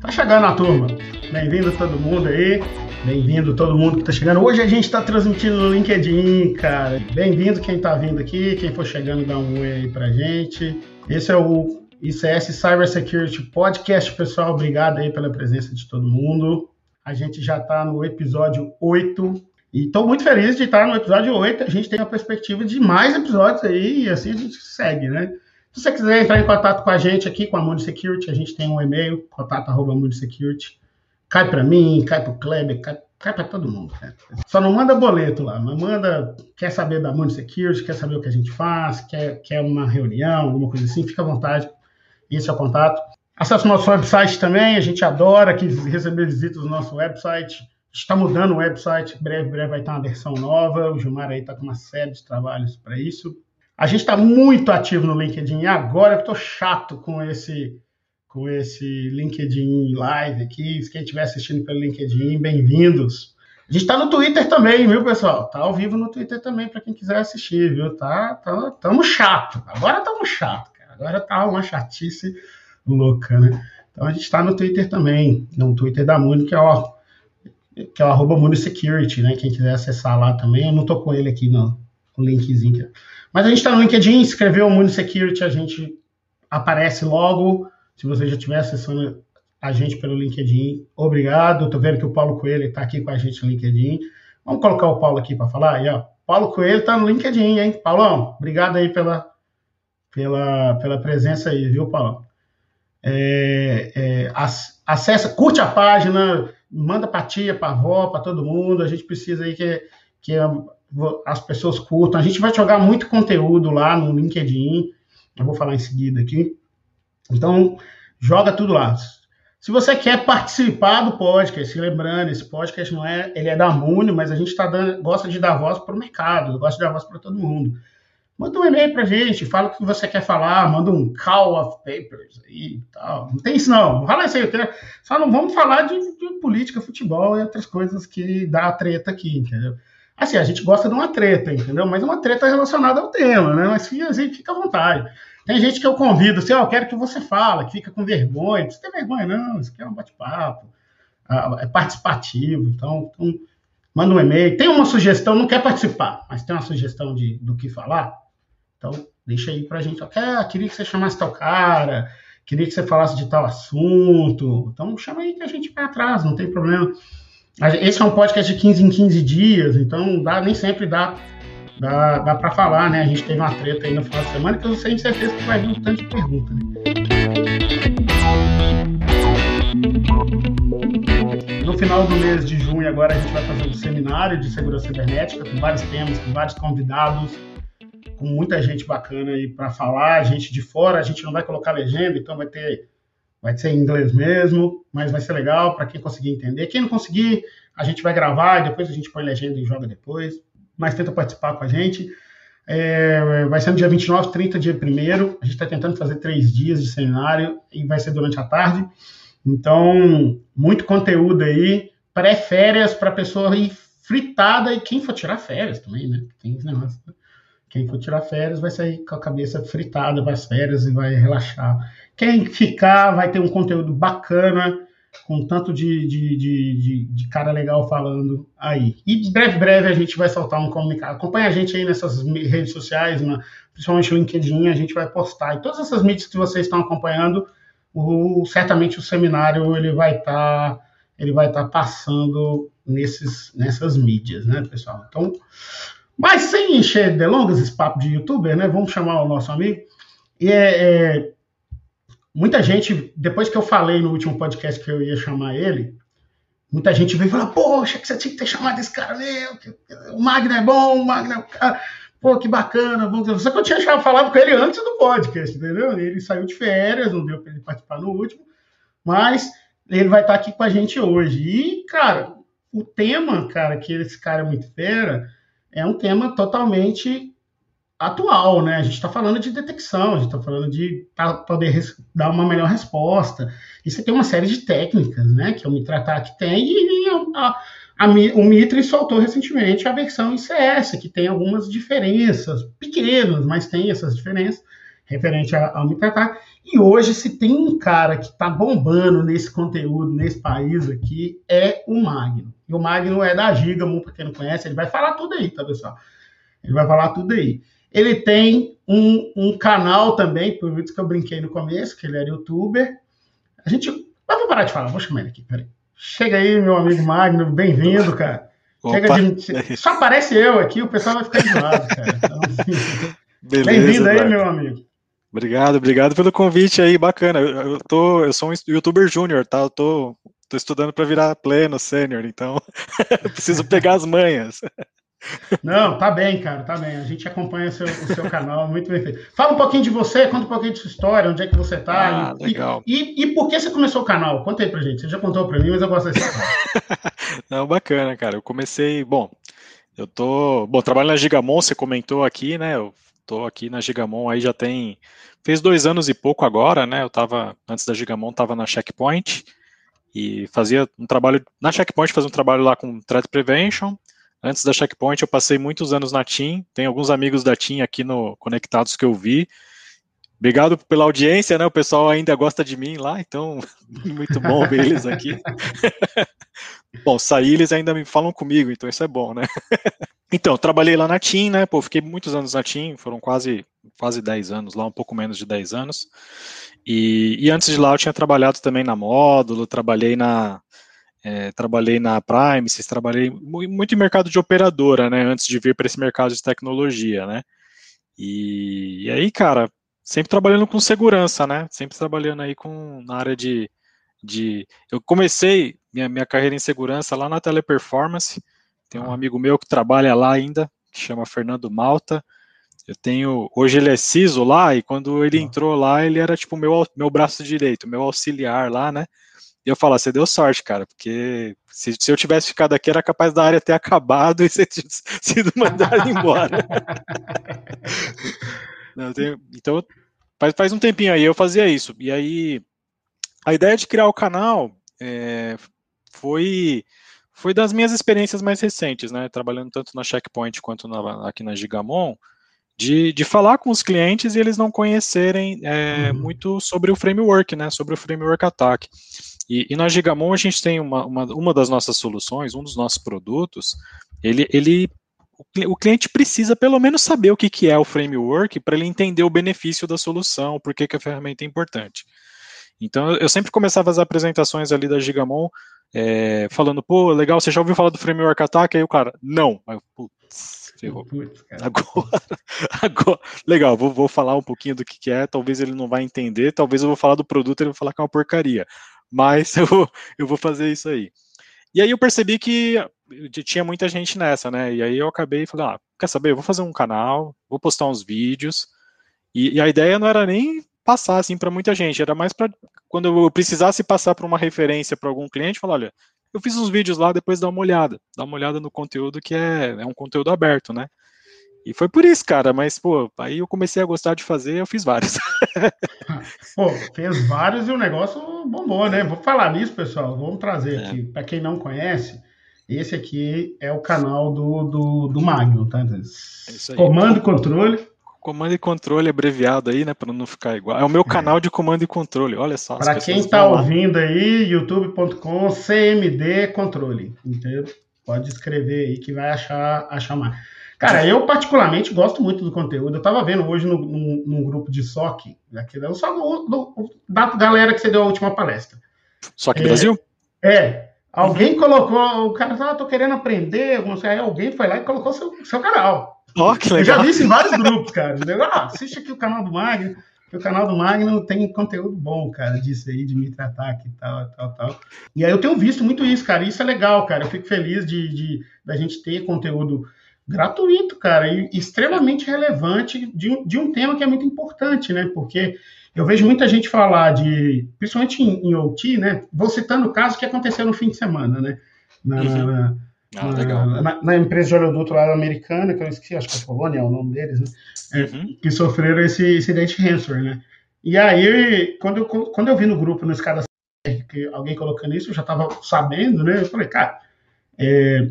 Tá chegando a turma. Bem-vindo todo mundo aí. Bem-vindo todo mundo que tá chegando. Hoje a gente tá transmitindo no LinkedIn, cara. Bem-vindo quem tá vindo aqui. Quem for chegando, dá um oi aí pra gente. Esse é o ICS Cybersecurity Podcast, pessoal. Obrigado aí pela presença de todo mundo. A gente já tá no episódio 8 e estou muito feliz de estar no episódio 8. A gente tem a perspectiva de mais episódios aí e assim a gente segue, né? Se você quiser entrar em contato com a gente aqui, com a Mundo Security, a gente tem um e-mail, contato.mundosecurity. Cai para mim, cai para o Kleber, cai, cai para todo mundo. Né? Só não manda boleto lá, mas manda, quer saber da Mundo Security, quer saber o que a gente faz, quer, quer uma reunião, alguma coisa assim, fica à vontade. Esse é o contato. Acesse o nosso website também, a gente adora que receber visitas no nosso website está mudando o website, breve, breve vai ter uma versão nova. O Gilmar aí está com uma série de trabalhos para isso. A gente está muito ativo no LinkedIn e agora eu estou chato com esse com esse LinkedIn Live aqui. Quem estiver assistindo pelo LinkedIn, bem-vindos. A gente está no Twitter também, viu, pessoal? Tá ao vivo no Twitter também para quem quiser assistir, viu? Tá, tá, tamo chato. Agora estamos chato, cara. Agora tá uma chatice louca, né? Então a gente está no Twitter também, no Twitter da é ó, que é o arroba Security, né? Quem quiser acessar lá também, eu não tô com ele aqui no, no linkzinho. Mas a gente está no LinkedIn, escreveu o Security, a gente aparece logo. Se você já estiver acessando a gente pelo LinkedIn, obrigado. Tô vendo que o Paulo Coelho está aqui com a gente no LinkedIn. Vamos colocar o Paulo aqui para falar? Aí, ó. Paulo Coelho está no LinkedIn, hein? Paulão, obrigado aí pela, pela, pela presença aí, viu, Paulão? É, é, acessa, curte a página, manda para tia, para avó, para todo mundo. A gente precisa aí que, que as pessoas curtam. A gente vai jogar muito conteúdo lá no LinkedIn. Eu vou falar em seguida aqui. Então, joga tudo lá. Se você quer participar do podcast, lembrando, esse podcast não é, ele é da Muni, mas a gente tá dando, gosta de dar voz para o mercado, gosta de dar voz para todo mundo. Manda um e-mail para a gente, fala o que você quer falar, manda um call of papers aí e tal. Não tem isso não, fala isso aí. Só não vamos falar de, de, política, futebol e outras coisas que dá treta aqui, entendeu? Assim, a gente gosta de uma treta, entendeu? Mas uma treta relacionada ao tema, né? Mas a gente fica à vontade. Tem gente que eu convido, assim, ó, oh, quero que você fale, que fica com vergonha. Não tem vergonha, não, isso aqui é um bate-papo, ah, é participativo, então, então manda um e-mail. Tem uma sugestão, não quer participar, mas tem uma sugestão de, do que falar? Então, deixa aí pra gente. Ah, queria que você chamasse tal cara, queria que você falasse de tal assunto. Então, chama aí que a gente vai atrás, não tem problema. Esse é um podcast de 15 em 15 dias, então dá, nem sempre dá, dá, dá para falar, né? A gente teve uma treta aí no final de semana que eu tenho certeza que vai vir um tanto de pergunta, né? No final do mês de junho, agora, a gente vai fazer um seminário de segurança cibernética com vários temas, com vários convidados com muita gente bacana aí para falar, gente de fora, a gente não vai colocar legenda, então vai ter vai ser em inglês mesmo, mas vai ser legal para quem conseguir entender. Quem não conseguir, a gente vai gravar e depois a gente põe legenda e joga depois, mas tenta participar com a gente. É, vai ser no dia 29, 30, dia 1 a gente está tentando fazer três dias de seminário e vai ser durante a tarde. Então, muito conteúdo aí, pré-férias para a pessoa ir fritada e quem for tirar férias também, né? Tem esse negócio. Quem for tirar férias vai sair com a cabeça fritada para as férias e vai relaxar. Quem ficar vai ter um conteúdo bacana, com tanto de, de, de, de, cara legal falando aí. E de breve, breve a gente vai soltar um comunicado. Acompanha a gente aí nessas redes sociais, na, principalmente o LinkedIn, a gente vai postar. E todas essas mídias que vocês estão acompanhando, o, certamente o seminário ele vai estar tá, ele vai estar tá passando nesses, nessas mídias, né, pessoal? Então, mas sem encher delongas esse papo de youtuber, né? Vamos chamar o nosso amigo. E é, é, muita gente, depois que eu falei no último podcast que eu ia chamar ele, muita gente veio falar, poxa, que você tinha que ter chamado esse cara meu, o Magno é bom, o Magno é o cara. Pô, que bacana. Vamos... Só que eu tinha falado com ele antes do podcast, entendeu? Ele saiu de férias, não deu para ele participar no último, mas ele vai estar aqui com a gente hoje. E, cara, o tema, cara, que esse cara é muito fera, é um tema totalmente atual, né? A gente está falando de detecção, a gente está falando de poder dar uma melhor resposta. E você tem uma série de técnicas, né? Que é o MitraTac tem, e a, a, o Mitre soltou recentemente a versão ICS, que tem algumas diferenças, pequenas, mas tem essas diferenças referente ao Mitra E hoje, se tem um cara que está bombando nesse conteúdo, nesse país aqui, é o Magno. E o Magno é da Gigamon, para quem não conhece, ele vai falar tudo aí, tá, pessoal? Ele vai falar tudo aí. Ele tem um, um canal também, por isso que eu brinquei no começo, que ele era youtuber. A gente. Mas vou parar de falar, vou chamar ele aqui, peraí. Chega aí, meu amigo Magno, bem-vindo, cara. Chega de... Só aparece eu aqui, o pessoal vai ficar enjoado, cara. Então, assim... Bem-vindo aí, meu amigo. Obrigado, obrigado pelo convite aí, bacana. Eu, eu, tô, eu sou um youtuber júnior, tá? Eu tô, tô estudando para virar pleno, sênior, então preciso pegar as manhas. Não, tá bem, cara, tá bem. A gente acompanha o seu, o seu canal, muito bem feito. Fala um pouquinho de você, conta um pouquinho de sua história, onde é que você tá. Ah, e, legal. E, e, por que você começou o canal? Conta aí pra gente. Você já contou pra mim, mas eu gosto desse Não, bacana, cara. Eu comecei, bom, eu tô, bom, trabalho na Gigamon, você comentou aqui, né? Eu tô aqui na Gigamon aí já tem, fez dois anos e pouco agora, né? Eu tava, antes da Gigamon, tava na Checkpoint e fazia um trabalho, na Checkpoint fazia um trabalho lá com Threat Prevention, Antes da Checkpoint, eu passei muitos anos na TIM. Tem alguns amigos da TIM aqui no Conectados que eu vi. Obrigado pela audiência, né? O pessoal ainda gosta de mim lá, então muito bom ver eles aqui. bom, sair eles ainda me falam comigo, então isso é bom, né? então, trabalhei lá na TIM, né? Pô, fiquei muitos anos na TIM, foram quase quase 10 anos lá, um pouco menos de 10 anos. E, e antes de lá eu tinha trabalhado também na Módulo, trabalhei na é, trabalhei na Primesis, trabalhei muito em mercado de operadora, né, antes de vir para esse mercado de tecnologia, né. E, e, aí, cara, sempre trabalhando com segurança, né, sempre trabalhando aí com na área de, de eu comecei minha, minha carreira em segurança lá na Teleperformance, tem um ah. amigo meu que trabalha lá ainda, que chama Fernando Malta, eu tenho, hoje ele é CISO lá, e quando ele ah. entrou lá, ele era tipo meu, meu braço direito, meu auxiliar lá, né, e eu falo, ah, você deu sorte, cara, porque se, se, eu tivesse ficado aqui, era capaz da área ter acabado e você sido mandado embora. Não, tenho, então, faz, faz um tempinho aí eu fazia isso. E aí, a ideia de criar o canal é, foi, foi das minhas experiências mais recentes, né? Trabalhando tanto na Checkpoint quanto na, aqui na Gigamon, de, de falar com os clientes e eles não conhecerem é, uhum. muito sobre o framework, né? Sobre o framework attack. E, e na Gigamon a gente tem uma, uma, uma das nossas soluções, um dos nossos produtos, ele, ele o cliente precisa pelo menos saber o que, que é o framework para ele entender o benefício da solução, por que, que a ferramenta é importante. Então, eu sempre começava as apresentações ali da Gigamon é, falando, pô, legal, você já ouviu falar do framework attack? Aí o cara, não. Aí eu, putz, ferrou. Agora, agora, legal, vou, vou falar um pouquinho do que, que é, talvez ele não vai entender, talvez eu vou falar do produto e ele vai falar que é uma porcaria mas eu, eu vou fazer isso aí. E aí eu percebi que tinha muita gente nessa, né? E aí eu acabei falando, ah, quer saber? Eu vou fazer um canal, vou postar uns vídeos. E, e a ideia não era nem passar assim para muita gente, era mais para quando eu precisasse passar para uma referência para algum cliente, falar, olha, eu fiz uns vídeos lá, depois dá uma olhada, dá uma olhada no conteúdo que é, é um conteúdo aberto, né? E foi por isso, cara, mas, pô, aí eu comecei a gostar de fazer, eu fiz vários. pô, fez vários e o negócio bombou, né? Vou falar nisso, pessoal, vamos trazer é. aqui. Para quem não conhece, esse aqui é o canal do, do, do Magno, tá? É comando e controle. Comando e controle abreviado aí, né, para não ficar igual. É o meu é. canal de comando e controle, olha só. Para quem está ouvindo aí, youtube.com CMD Controle, entendeu? Pode escrever aí que vai achar, achar mais. Cara, eu particularmente gosto muito do conteúdo. Eu tava vendo hoje no, no, num grupo de SOC, aqui, só do, do, da galera que você deu a última palestra. SOC é, Brasil? É. Alguém uhum. colocou, o cara falou, ah, tô querendo aprender, aí alguém foi lá e colocou seu, seu canal. Oh, que legal. Eu já vi isso em vários grupos, cara. Ah, assiste aqui o canal do Magno, o canal do Magno tem conteúdo bom, cara, disso aí, de Mitra Ataque e tal, tal, tal. E aí eu tenho visto muito isso, cara, isso é legal, cara. Eu fico feliz de, de da gente ter conteúdo gratuito, cara, e extremamente relevante de um, de um tema que é muito importante, né? Porque eu vejo muita gente falar de, principalmente em, em OT, né? Vou citando o caso que aconteceu no fim de semana, né? Na, uhum. na, ah, na, na, na, empresa de oleoduto lá americana, que eu esqueci, acho que é Polônia é o nome deles, né? É, uhum. Que sofreram esse incidente ransomware, né? E aí, quando eu, quando eu vi no grupo, no escada que alguém colocando isso, eu já estava sabendo, né? Eu falei, cara, é,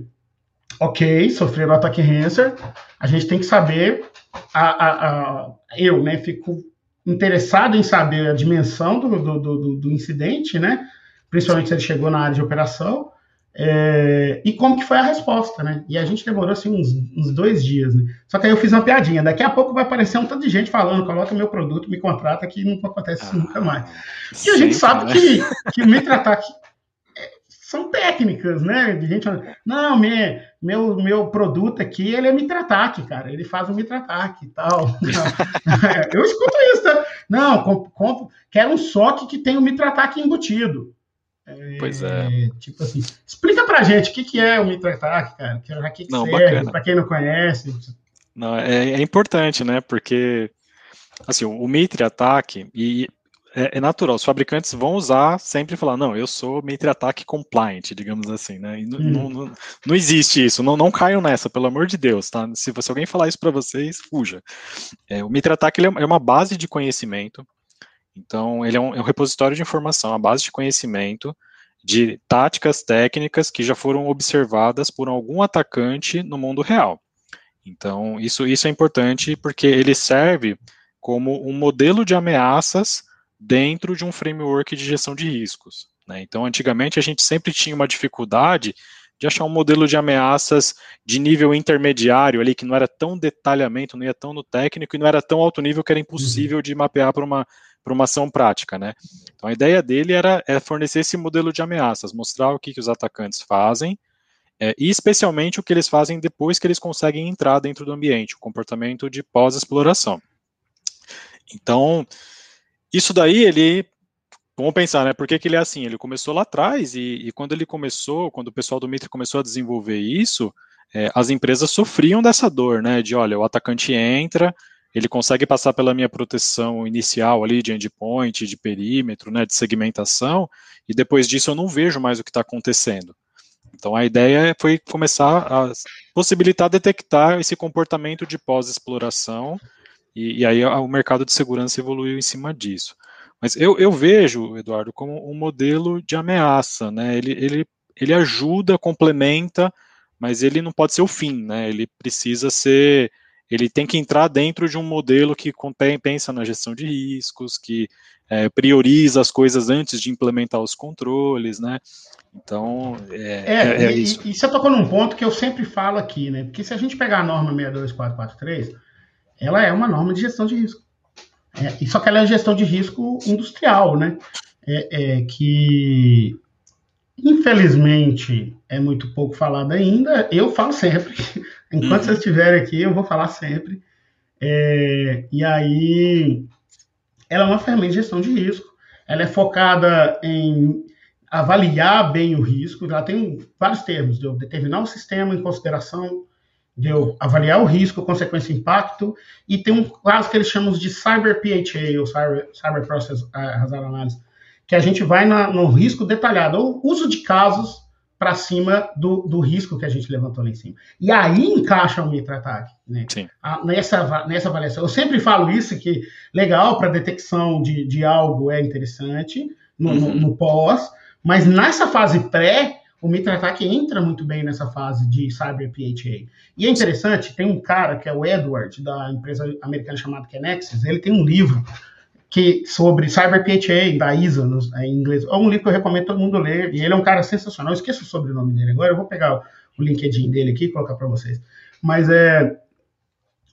ok, sofreram ataque ransomware, a gente tem que saber, a, a, a, eu, né, fico interessado em saber a dimensão do, do, do, do incidente, né? Principalmente se ele chegou na área de operação. É, e como que foi a resposta, né? E a gente demorou assim uns, uns, dois dias, né? Só que aí eu fiz uma piadinha. Daqui a pouco vai aparecer um tanto de gente falando, coloca meu produto, me contrata, que não acontece isso ah, nunca mais. E a gente sabe né? que, que MitraTac é, são técnicas, né? De gente, não, meu, meu, meu produto aqui, ele é MitraTac, cara. Ele faz o MitraTac e tal. eu escuto isso, tá? Não, quero um SOC que tem o MitraTac embutido. Pois é. Tipo assim, explica pra gente o que, que é o Attack, cara. Que, que, que não, serve, bacana. pra quem não conhece. Não, é, é importante, né? Porque assim, o Mitre Attack, e é, é, natural, os fabricantes vão usar sempre falar, não, eu sou Mitre Attack compliant, digamos assim, né? Hum. não, não, não, existe isso, não, não caiam nessa, pelo amor de Deus, tá? Se, se alguém falar isso para vocês, fuja. É, o Mitre Attack ele é uma base de conhecimento então, ele é um, é um repositório de informação, a base de conhecimento de táticas técnicas que já foram observadas por algum atacante no mundo real. Então, isso, isso é importante porque ele serve como um modelo de ameaças dentro de um framework de gestão de riscos. Né? Então, antigamente a gente sempre tinha uma dificuldade de achar um modelo de ameaças de nível intermediário ali, que não era tão detalhamento, não ia tão no técnico e não era tão alto nível que era impossível uhum. de mapear para uma para uma ação prática, né? Então a ideia dele era, era fornecer esse modelo de ameaças, mostrar o que, que os atacantes fazem, é, e especialmente o que eles fazem depois que eles conseguem entrar dentro do ambiente, o comportamento de pós-exploração. Então, isso daí ele vamos pensar, né? Por que, que, ele é assim? Ele começou lá atrás e, e, quando ele começou, quando o pessoal do Mitre começou a desenvolver isso, é, as empresas sofriam dessa dor, né? De olha, o atacante entra, ele consegue passar pela minha proteção inicial ali de endpoint, de perímetro, né, de segmentação, e depois disso eu não vejo mais o que está acontecendo. Então a ideia foi começar a possibilitar detectar esse comportamento de pós-exploração, e, e, aí o mercado de segurança evoluiu em cima disso. Mas eu, eu vejo, Eduardo, como um modelo de ameaça, né? Ele, ele, ele ajuda, complementa, mas ele não pode ser o fim, né? Ele precisa ser ele tem que entrar dentro de um modelo que pensa na gestão de riscos, que é, prioriza as coisas antes de implementar os controles, né? Então, é, é, é, é isso. E, e você tocou num ponto que eu sempre falo aqui, né? Porque se a gente pegar a norma 62443, ela é uma norma de gestão de risco. É, só que ela é gestão de risco industrial, né? É, é, que infelizmente é muito pouco falado ainda. Eu falo sempre. Enquanto uhum. vocês estiverem aqui, eu vou falar sempre. É, e aí, ela é uma ferramenta de gestão de risco. Ela é focada em avaliar bem o risco. Ela tem vários termos, de eu determinar o sistema em consideração, de eu avaliar o risco, consequência e impacto, e tem um caso que eles chamam de Cyber PHA, ou Cyber, Cyber Process Hazard Analysis, que a gente vai na, no risco detalhado, ou uso de casos para cima do, do, risco que a gente levantou lá em cima. E aí encaixa o mitra-ataque. Né? nessa, nessa avaliação. Eu sempre falo isso, que legal para detecção de, de algo é interessante no, uhum. no, no pós, mas nessa fase pré, o mitra-ataque entra muito bem nessa fase de Cyber PHA. E é interessante, tem um cara que é o Edward, da empresa americana chamada Kenexus, ele tem um livro que sobre Cyber PHA, da ISA, no, é, em inglês. É um livro que eu recomendo todo mundo ler, e ele é um cara sensacional. Eu esqueço o sobrenome dele agora, eu vou pegar o, o LinkedIn dele aqui e colocar para vocês. Mas é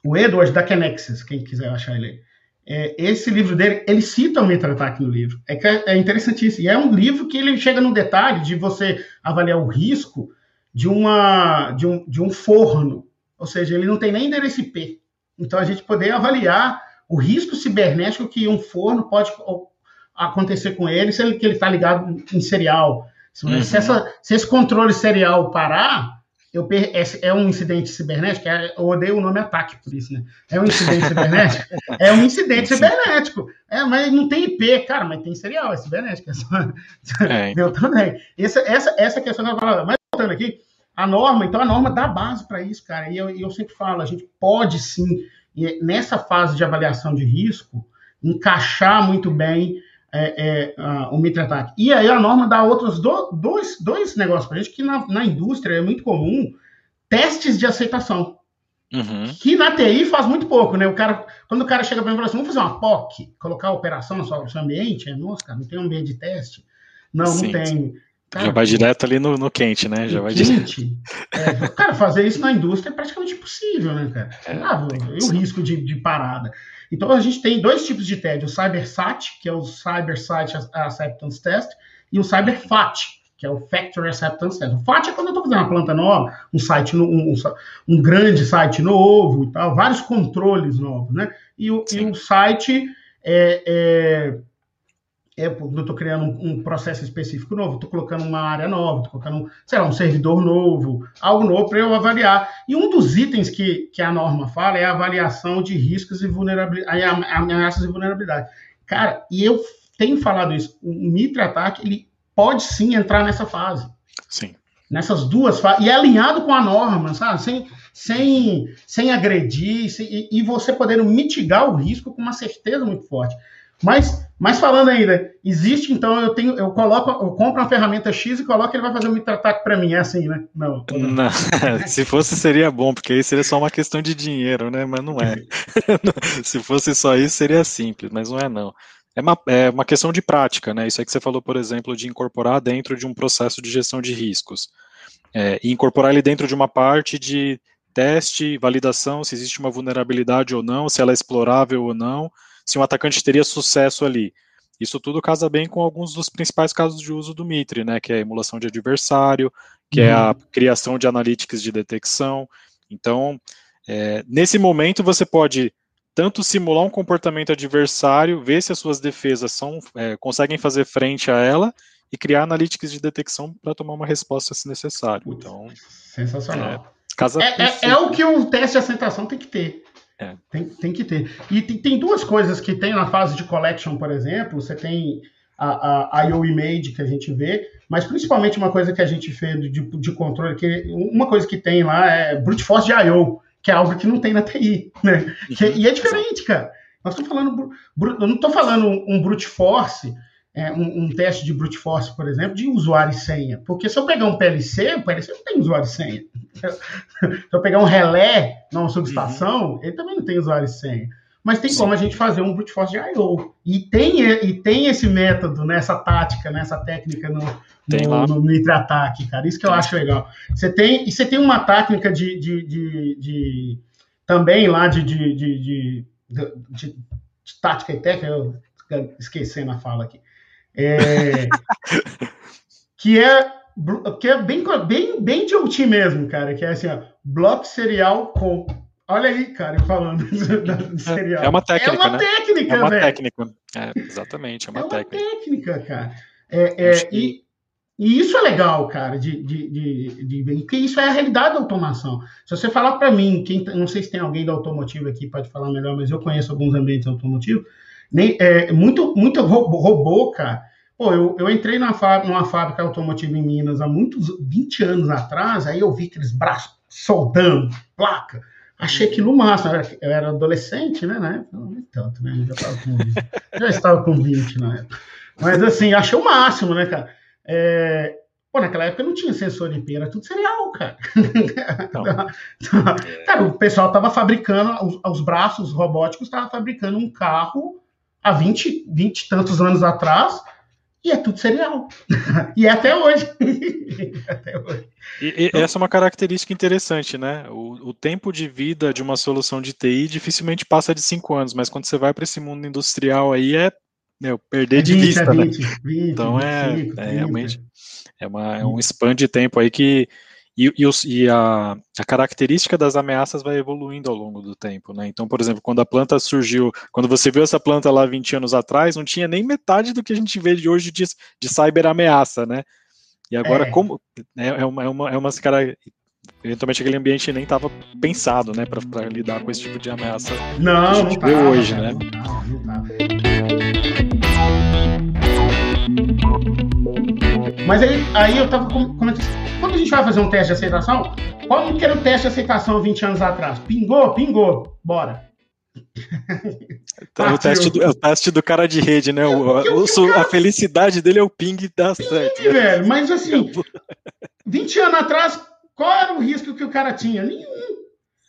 o Edward da Kenexus, quem quiser achar ele. É, esse livro dele, ele cita o MetaAttack no livro. É, é interessantíssimo. E é um livro que ele chega no detalhe de você avaliar o risco de, uma, de, um, de um forno. Ou seja, ele não tem nem endereço IP. Então a gente poder avaliar o risco cibernético que um forno pode acontecer com ele se ele está ligado em serial. Se, uhum. essa, se, esse controle serial parar, eu, é, um incidente cibernético, é, eu odeio o nome ataque por isso, né? É um incidente cibernético? É um incidente cibernético. É, mas não tem IP, cara, mas tem serial, é cibernético. É só... é. Deu também. Essa, essa, essa questão que eu falo, mas voltando aqui, a norma, então a norma dá base para isso, cara. E eu, eu sempre falo, a gente pode sim e nessa fase de avaliação de risco, encaixar muito bem é, é, uh, o MitraTac. E aí a norma dá outros do, dois, dois negócios para a gente, que na, na, indústria é muito comum, testes de aceitação. Uhum. Que na TI faz muito pouco, né? O cara Quando o cara chega para mim e fala assim, vamos fazer uma POC, colocar a operação no seu, no seu ambiente, é, nossa, cara, não tem um ambiente de teste? Não, sim, não tem. Cara, já vai direto ali no, no quente, né? Já vai quente. É, cara, fazer isso na indústria é praticamente impossível, né, cara? É, ah, e o risco de, de parada. Então a gente tem dois tipos de TED, o CyberSat, que é o Cyber Site Acceptance Test, e o CyberFAT, que é o Factory Acceptance Test. O FAT é quando eu estou fazendo uma planta nova, um site no, um, um, grande site novo e tal, vários controles novos, né? E o, e o site é é, eu estou criando um, um, processo específico novo, estou colocando uma área nova, estou colocando, sei lá, um servidor novo, algo novo para eu avaliar. E um dos itens que, que a norma fala é a avaliação de riscos e vulnerabilidade, ameaças e vulnerabilidade. Cara, e eu tenho falado isso, o Mitre Ataque, ele pode sim entrar nessa fase. Sim. Nessas duas fases, e é alinhado com a norma, sabe? Sem, sem, sem agredir, sem, e, e você podendo mitigar o risco com uma certeza muito forte. Mas, mas falando ainda, existe então eu tenho, eu coloco, eu compro uma ferramenta X e coloco ele vai fazer um microataque para mim, é assim, né? Não. não. Se fosse seria bom, porque aí seria só uma questão de dinheiro, né? Mas não é. Se fosse só isso seria simples, mas não é não. É uma, é uma questão de prática, né? Isso aí que você falou, por exemplo, de incorporar dentro de um processo de gestão de riscos. É, e incorporar ele dentro de uma parte de teste, validação, se existe uma vulnerabilidade ou não, se ela é explorável ou não, se um atacante teria sucesso ali. Isso tudo casa bem com alguns dos principais casos de uso do Mitre, né, que é a emulação de adversário, que uhum. é a uhum. criação de analytics de detecção. Então, é, nesse momento você pode tanto simular um comportamento adversário, ver se as suas defesas são, é, conseguem fazer frente a ela e criar analytics de detecção para tomar uma resposta se necessário. Então, sensacional. É, é, é, é, o que o teste de aceitação tem que ter. É. Tem, tem que ter. E tem, tem, duas coisas que tem na fase de collection, por exemplo. Você tem a, a IO Image que a gente vê, mas principalmente uma coisa que a gente fez de, de controle, que uma coisa que tem lá é brute force de IO, que é algo que não tem na TI, né? Que, e é diferente, cara. Nós estamos falando, eu não estou falando um brute force é, um, um, teste de brute force, por exemplo, de usuário e senha. Porque se eu pegar um PLC, o PLC não tem usuário e senha. Se eu pegar um relé numa subestação, uhum. ele também não tem usuário e senha. Mas tem Sim. como a gente fazer um brute force de I.O. E tem, e tem esse método, nessa né, tática, nessa né, técnica no, no, no Mitre Ataque, cara. Isso que eu acho legal. Você tem, e você tem uma técnica de, de, de, de também lá de, de, de, de, tática e técnica, eu esquecendo a fala aqui. É, que é que é bem, bem, bem de OT mesmo, cara, que é assim, ó, bloco serial com. Olha aí, cara, eu falando de. É uma técnica, É uma né? técnica, É uma véio. técnica. É, exatamente, é uma, é uma técnica. técnica, cara. É, é e, e isso é legal, cara, de, de, de, de, porque isso é a realidade da automação. Se você falar para mim, quem, não sei se tem alguém da automotiva aqui pode falar melhor, mas eu conheço alguns ambientes automotivos, nem, é, muito, muito robô, cara. Pô, eu, eu entrei na fábrica, numa fábrica automotiva em Minas há muitos, 20 anos atrás, aí eu vi aqueles braços soldando, placa. Achei aquilo massa. Eu era, eu era adolescente, né? Na época, não tanto, né? Já estava com, já estava com 20 na época. Mas assim, achei o máximo, né, cara? É, Pô, naquela época não tinha sensor de era tudo cereal, cara. cara, o pessoal tava fabricando, os, os braços robóticos estavam fabricando um carro há 20, 20 e tantos anos atrás, e é tudo cereal. e é até hoje. até hoje. E, e então, essa é uma característica interessante, né? O, o, tempo de vida de uma solução de TI dificilmente passa de 5 anos, mas quando você vai para esse mundo industrial aí é meu, perder é 20, de vista, é 20, né? 20, então é, 25, é realmente é, uma, é um span de tempo aí que e, e, os, e a, a, característica das ameaças vai evoluindo ao longo do tempo, né? Então, por exemplo, quando a planta surgiu, quando você viu essa planta lá 20 anos atrás, não tinha nem metade do que a gente vê de hoje de, de cyber ameaça, né? E agora, é. como é, é, uma, é uma, é uma cara, eventualmente aquele ambiente nem estava pensado, né, para lidar com esse tipo de ameaça. Não, que a gente não vê tá, hoje, né? Não, não tá. Mas aí, aí eu tava comentando, quando a gente vai fazer um teste de aceitação, qual que era o teste de aceitação 20 anos atrás? Pingou? Pingou. Bora. É o, teste do, é o teste do cara de rede, né? O, o. A felicidade dele é o ping da ping, certo. velho, mas assim, 20 anos atrás, qual era o risco que o cara tinha? Nenhum.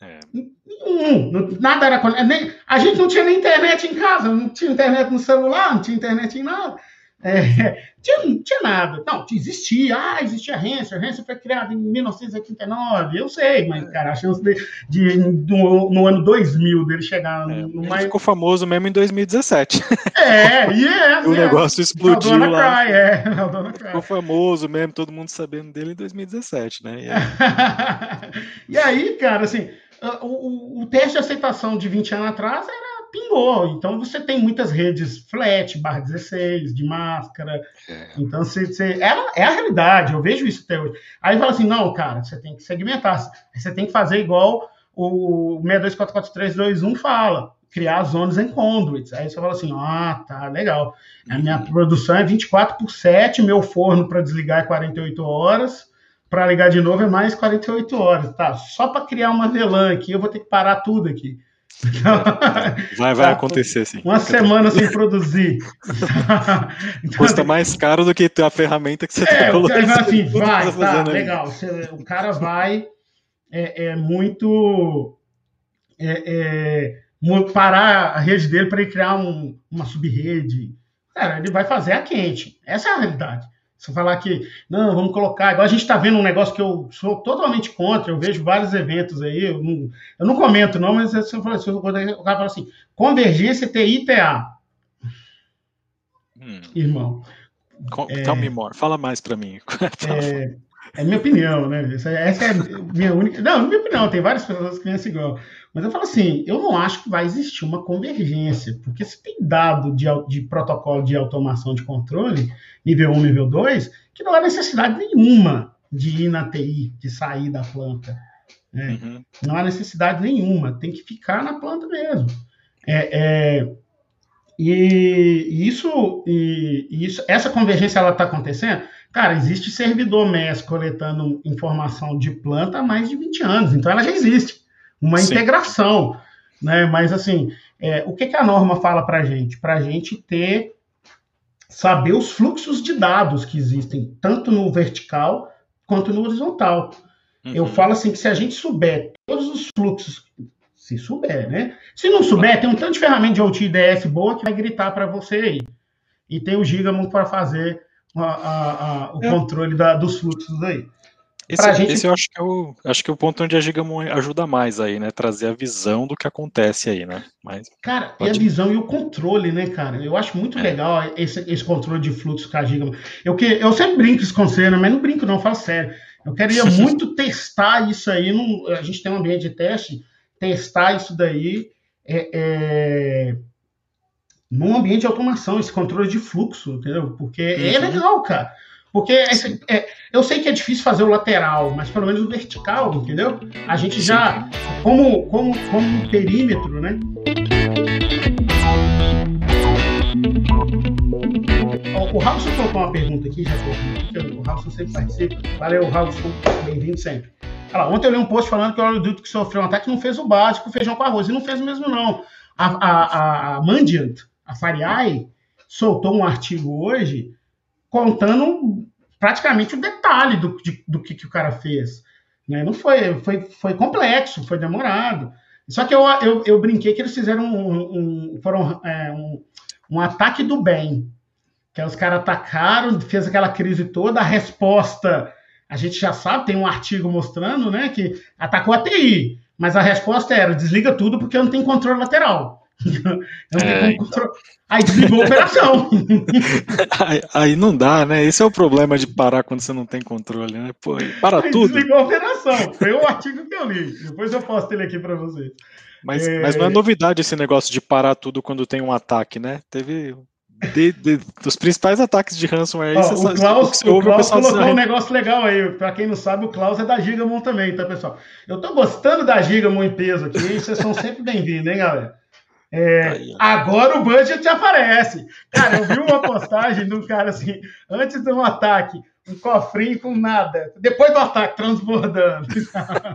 É. Nenhum. Nada era. Nem, a gente não tinha nem internet em casa, não tinha internet no celular, não tinha internet em nada. É, tinha, tinha nada. Não, existia. Ah, existia. A Hansen foi criada em 1989. Eu sei, mas, é. cara, a chance de, de no, no, ano 2000 dele chegar é, no mais. ficou famoso mesmo em 2017. É, e é. o negócio explodiu lá. Cry, é. Ficou famoso mesmo, todo mundo sabendo dele em 2017, né? E aí, e aí cara, assim, o, o, o teste de aceitação de 20 anos atrás era pingou. Então você tem muitas redes flat, barra 16, de máscara. É. Então você, você, é, é a realidade, eu vejo isso até hoje. Aí fala assim: não, cara, você tem que segmentar. Você tem que fazer igual o 624431 fala. Criar zonas em conduits. Aí você fala assim: ah, tá, legal. A minha uhum. produção é 24 por 7, meu forno para desligar é 48 horas, para ligar de novo é mais 48 horas. Tá, só para criar uma VLAN aqui, eu vou ter que parar tudo aqui. Vai, vai acontecer, sim. Uma semana sem produzir. então, Custa mais caro do que a ferramenta que você está é, colocando. Assim, vai, tá, legal. Você, o cara vai é, é muito é, é, parar a rede dele para ele criar um, uma sub-rede. Cara, ele vai fazer a quente. Essa é a realidade. Se falar que, não, vamos colocar. Igual a gente está vendo um negócio que eu sou totalmente contra, eu vejo vários eventos aí, eu não, eu não comento, não, mas se eu, se o cara fala assim: convergência TI-TA. Hum. Irmão. Com, é, tell me more, fala mais para mim. é, é minha opinião, né? Essa, essa é minha única. Não, minha opinião, tem várias pessoas que pensam igual. Mas eu falo assim: eu não acho que vai existir uma convergência, porque se tem dado de, de protocolo de automação de controle, nível 1, nível 2, que não há necessidade nenhuma de ir na TI, de sair da planta. Né? Uhum. Não há necessidade nenhuma, tem que ficar na planta mesmo. É, é, e isso, e, isso, essa convergência ela está acontecendo. Cara, existe servidor MES coletando informação de planta há mais de 20 anos, então ela já existe. Uma Sim. integração. Né? Mas assim, é, o que, que a norma fala para a gente? Para a gente ter saber os fluxos de dados que existem, tanto no vertical quanto no horizontal. Uhum. Eu falo assim que se a gente souber todos os fluxos, se souber, né? Se não souber, tem um tanto de ferramenta de OT IDS boa que vai gritar para você aí. E tem o Gigamon para fazer a, a, a, o é. controle da, dos fluxos aí. Esse, gente... esse eu acho que, é o, acho que é o ponto onde a Gigamon ajuda mais aí, né? Trazer a visão do que acontece aí, né? Mas, cara, pode... e a visão e o controle, né, cara? Eu acho muito é. legal esse, esse controle de fluxo com a Gigamon. Eu, que, eu sempre brinco isso com você, né? mas não brinco não, falo sério. Eu queria muito testar isso aí. Num, a gente tem um ambiente de teste, testar isso daí é, é, num ambiente de automação, esse controle de fluxo, entendeu? Porque é uhum. é legal, cara. Porque é, é, eu sei que é difícil fazer o lateral, mas pelo menos o vertical, entendeu? A gente já, como, como, como perímetro, né? O, Raulson colocou uma pergunta aqui, já tô, o Raulson sempre participa. Valeu, Raulson, bem-vindo sempre. Olha lá, ontem eu li um post falando que o oleoduto que sofreu um ataque não fez o básico, feijão com arroz, e não fez mesmo não. A, a, a Mandiant, a Fariai, soltou um artigo hoje contando praticamente o detalhe do, de, do que, que o cara fez. Né? Não foi, foi, foi complexo, foi demorado. Só que eu, eu, eu brinquei que eles fizeram um, um foram, é, um, um ataque do bem. Que os caras atacaram, fez aquela crise toda, a resposta, a gente já sabe, tem um artigo mostrando, né, que atacou a TI, mas a resposta era desliga tudo porque não tem controle lateral. Não é, então. Aí desligou a operação. aí, aí, não dá, né? Esse é o problema de parar quando você não tem controle, né? Pô, para aí tudo. Desligou a operação. Foi o artigo que eu li. Depois eu posto ele aqui para você. Mas, é... mas não é novidade esse negócio de parar tudo quando tem um ataque, né? Teve de, de, dos principais ataques de ransomware o Klaus, o Klaus colocou um negócio legal aí. Para quem não sabe, o Klaus é da Gigamon também, tá, pessoal? Eu tô gostando da Gigamon em peso aqui, vocês são sempre bem-vindos, hein, galera? É, agora o budget aparece. Cara, eu vi uma postagem de um cara assim, antes de um ataque, um cofrinho com nada. Depois do ataque, transbordando.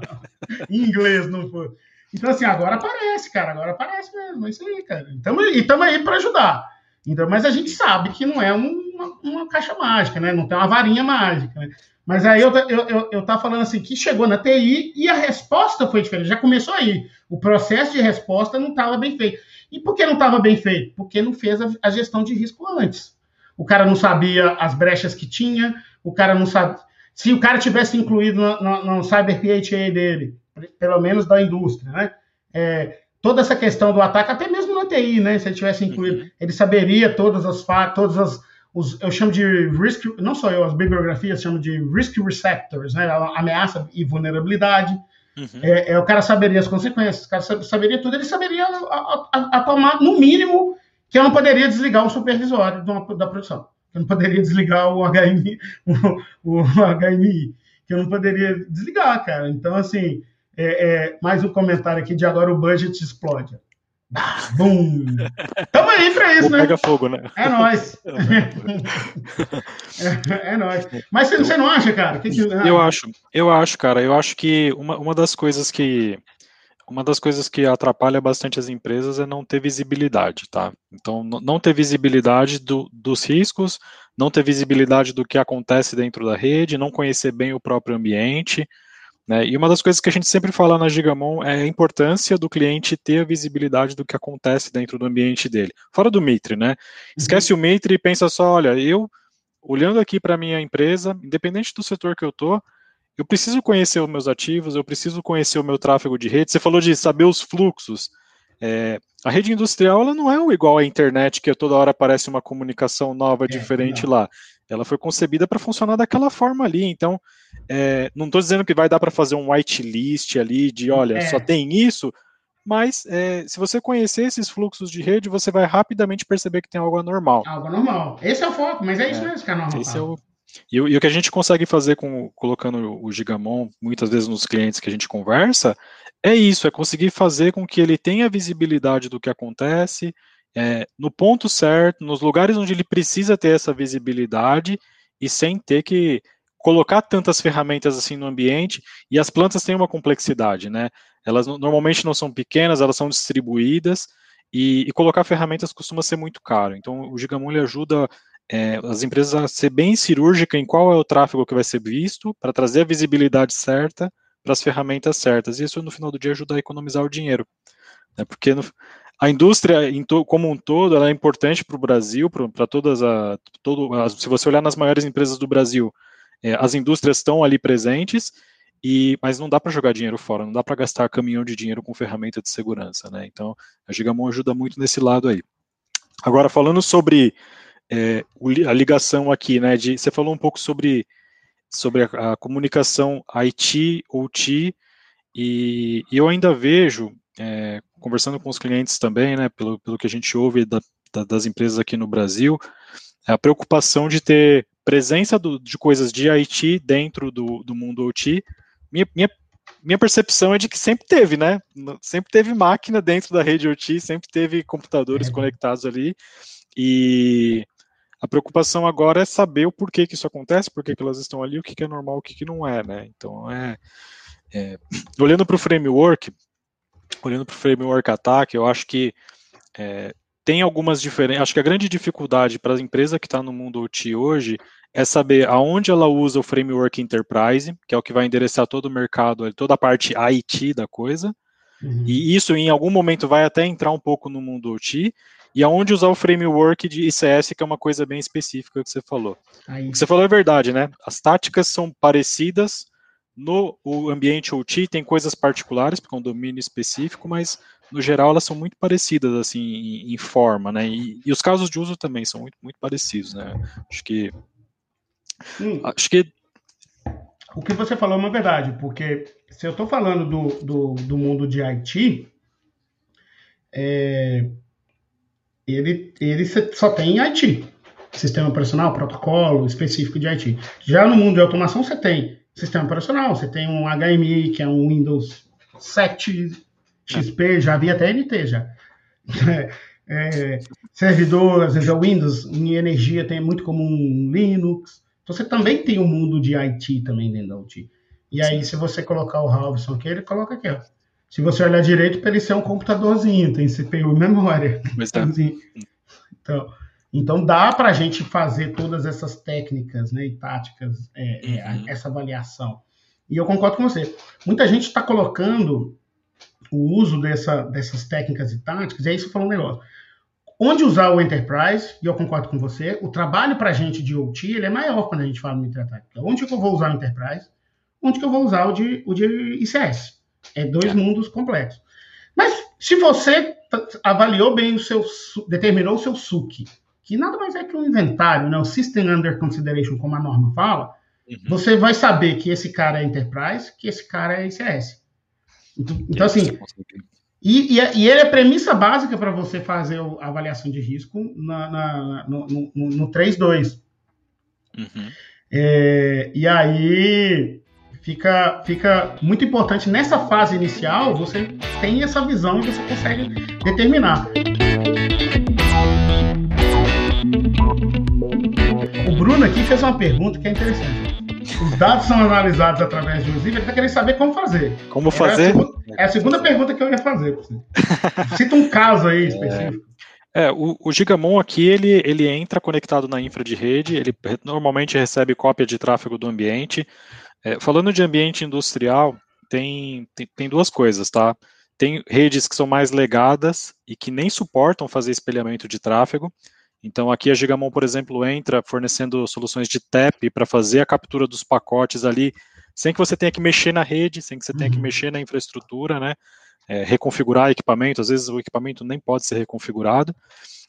em inglês, não foi. Então, assim, agora aparece, cara. Agora aparece mesmo. É isso aí, cara. Tamo, e estamos aí para ajudar. Então, mas a gente sabe que não é uma, uma, caixa mágica, né? Não tem uma varinha mágica, né? Mas aí eu, eu, eu, eu tava falando assim, que chegou na TI e a resposta foi diferente. Já começou aí. O processo de resposta não estava bem feito. E por que não estava bem feito? Porque não fez a, a, gestão de risco antes. O cara não sabia as brechas que tinha, o cara não sabe. Se o cara tivesse incluído no, no, no Cyber PHA dele, pelo menos da indústria, né? É, toda essa questão do ataque, até mesmo na TI, né? Se ele tivesse incluído, uhum. ele saberia todas as todas as os, eu chamo de risk, não só eu, as bibliografias chamam de risk receptors, né? Ameaça e vulnerabilidade. Uhum. É, é, o cara saberia as consequências, o cara saberia tudo, ele saberia a, a, a tomar, no mínimo, que eu não poderia desligar um supervisório uma, da produção. Eu não poderia desligar o HMI, o, o HMI, que eu não poderia desligar, cara. Então, assim, é, é, mais um comentário aqui de agora o budget explode. Bum! Tamo aí pra isso, né? Pega fogo, né? É nóis. é, é nóis. Mas você, você não acha, cara? Que que... Eu acho, eu acho, cara. Eu acho que uma, uma das coisas que uma das coisas que atrapalha bastante as empresas é não ter visibilidade, tá? Então, não ter visibilidade do, dos riscos, não ter visibilidade do que acontece dentro da rede, não conhecer bem o próprio ambiente, né? E uma das coisas que a gente sempre fala na Gigamon é a importância do cliente ter a visibilidade do que acontece dentro do ambiente dele. Fora do Mitre, né? Uhum. Esquece uhum. o Mitre e pensa só, olha, eu, olhando aqui para a minha empresa, independente do setor que eu tô, eu preciso conhecer os meus ativos, eu preciso conhecer o meu tráfego de rede. Você falou de saber os fluxos. É, a rede industrial ela não é igual à internet, que toda hora aparece uma comunicação nova, é, diferente não. lá ela foi concebida para funcionar daquela forma ali. Então, é, não estou dizendo que vai dar para fazer um whitelist ali de, olha, é. só tem isso, mas é, se você conhecer esses fluxos de rede, você vai rapidamente perceber que tem algo anormal. Algo anormal. Esse é o foco, mas é isso é, mesmo que é normal. Esse é o, e, e, o que a gente consegue fazer com colocando o Gigamon, muitas vezes nos clientes que a gente conversa, é isso, é conseguir fazer com que ele tenha visibilidade do que acontece, é, no ponto certo, nos lugares onde ele precisa ter essa visibilidade e sem ter que colocar tantas ferramentas assim no ambiente. E as plantas têm uma complexidade, né? Elas normalmente não são pequenas, elas são distribuídas e, e colocar ferramentas costuma ser muito caro. Então, o Gigamon ele ajuda é, as empresas a ser bem cirúrgica em qual é o tráfego que vai ser visto para trazer a visibilidade certa para as ferramentas certas. E isso, no final do dia, ajuda a economizar o dinheiro. Né? Porque no, a indústria como um todo é importante para o Brasil, para todas a, todo, a, se você olhar nas maiores empresas do Brasil, é, as indústrias estão ali presentes, e, mas não dá para jogar dinheiro fora, não dá para gastar caminhão de dinheiro com ferramenta de segurança, né? Então a Gigamon ajuda muito nesse lado aí. Agora falando sobre é, a ligação aqui, né? De, você falou um pouco sobre sobre a, a comunicação IT-OT, e, e eu ainda vejo é, conversando com os clientes também, né, pelo, pelo que a gente ouve da, da, das empresas aqui no Brasil, é a preocupação de ter presença do, de coisas de IT dentro do, do mundo OT. Minha, minha, minha percepção é de que sempre teve, né? Sempre teve máquina dentro da rede OT, sempre teve computadores é. conectados ali. E a preocupação agora é saber o porquê que isso acontece, por que elas estão ali, o que, que é normal, o que, que não é, né? Então, é, é olhando para o framework, olhando para o framework Attack, eu acho que é, tem algumas diferenças. Acho que a grande dificuldade para a empresa que está no mundo OT hoje é saber aonde ela usa o framework Enterprise, que é o que vai endereçar todo o mercado, toda a parte IT da coisa. Uhum. E isso em algum momento vai até entrar um pouco no mundo OT, e aonde usar o framework de ICS, que é uma coisa bem específica que você falou. Aí. O que você falou é verdade, né? As táticas são parecidas, no o ambiente OT tem coisas particulares, porque é um domínio específico, mas no geral elas são muito parecidas assim em, em forma, né? E, e, os casos de uso também são muito, muito parecidos, né? Acho que hum. acho que o que você falou é uma verdade, porque se eu estou falando do, do, do, mundo de IT, é, ele, ele só tem IT, sistema operacional, protocolo específico de IT. Já no mundo de automação você tem sistema operacional. Você tem um HMI, que é um Windows 7 XP, já havia até NT já. É, servidor, às vezes é Windows, em energia tem muito comum Linux. Então você também tem um mundo de IT também dentro da OT. E aí, se você colocar o Halverson aqui, ele coloca aqui, ó. Se você olhar direito, para ele ser um computadorzinho, tem CPU e memória. Mas tá. Então, Então dá para a gente fazer todas essas técnicas né, e táticas, é, é, uhum. essa avaliação. E eu concordo com você. Muita gente está colocando o uso dessa, dessas técnicas e táticas, e aí você falou um negócio. Onde usar o Enterprise, e eu concordo com você, o trabalho para a gente de OT ele é maior quando a gente fala no Interataque. Onde que eu vou usar o Enterprise? Onde que eu vou usar o de, o de ICS? É dois é. mundos complexos. Mas se você avaliou bem o seu, determinou o seu SUC, que nada mais é que um inventário, né? o System Under Consideration, como a norma fala, uhum. você vai saber que esse cara é Enterprise, que esse cara é ICS. Então, então assim, e, e, e, ele é premissa básica para você fazer a avaliação de risco na, na, no, no, no 3.2. Uhum. É, e aí fica, fica muito importante nessa fase inicial, você tem essa visão e você consegue determinar. O Bruno aqui fez uma pergunta que é interessante. Os dados são analisados através de um Ele está querendo saber como fazer. Como fazer? É a, segunda, é a segunda pergunta que eu ia fazer. Cita um caso aí específico. É, o, o, Gigamon aqui, ele, ele entra conectado na infra de rede, ele normalmente recebe cópia de tráfego do ambiente. É, falando de ambiente industrial, tem, tem, tem, duas coisas, tá? Tem redes que são mais legadas e que nem suportam fazer espelhamento de tráfego, então, aqui a Gigamon, por exemplo, entra fornecendo soluções de TAP para fazer a captura dos pacotes ali, sem que você tenha que mexer na rede, sem que você tenha que uhum. mexer na infraestrutura, né? É, reconfigurar equipamento, às vezes o equipamento nem pode ser reconfigurado.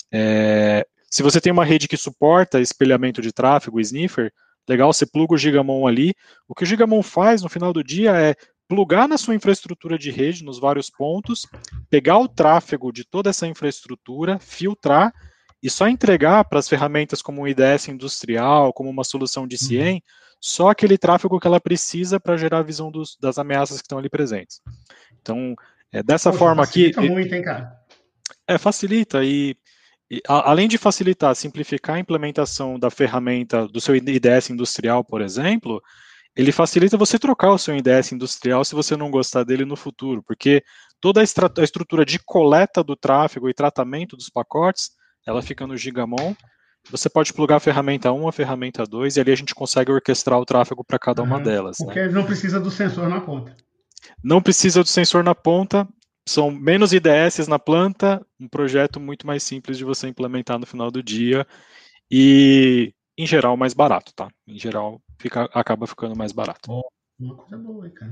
É, se você tem uma rede que suporta espelhamento de tráfego, sniffer, legal, você pluga o Gigamon ali. O que o Gigamon faz no final do dia é plugar na sua infraestrutura de rede, nos vários pontos, pegar o tráfego de toda essa infraestrutura, filtrar e só entregar para as ferramentas como um IDS industrial, como uma solução de CIEM, uhum. só aquele tráfego que ela precisa para gerar a visão dos, das ameaças que estão ali presentes. Então, é dessa Poxa, forma aqui. Facilita muito, hein, cara? É, facilita e, e a, além de facilitar, simplificar a implementação da ferramenta do seu IDS industrial, por exemplo, ele facilita você trocar o seu IDS industrial se você não gostar dele no futuro, porque toda a, a estrutura de coleta do tráfego e tratamento dos pacotes ela fica no Gigamon. Você pode plugar a ferramenta 1, a ferramenta 2, e ali a gente consegue orquestrar o tráfego para cada uhum, uma delas. Porque né? não precisa do sensor na ponta. Não precisa do sensor na ponta, são menos IDS na planta, um projeto muito mais simples de você implementar no final do dia, e em geral mais barato, tá? Em geral fica, acaba ficando mais barato. Oh, uma coisa boa, cara.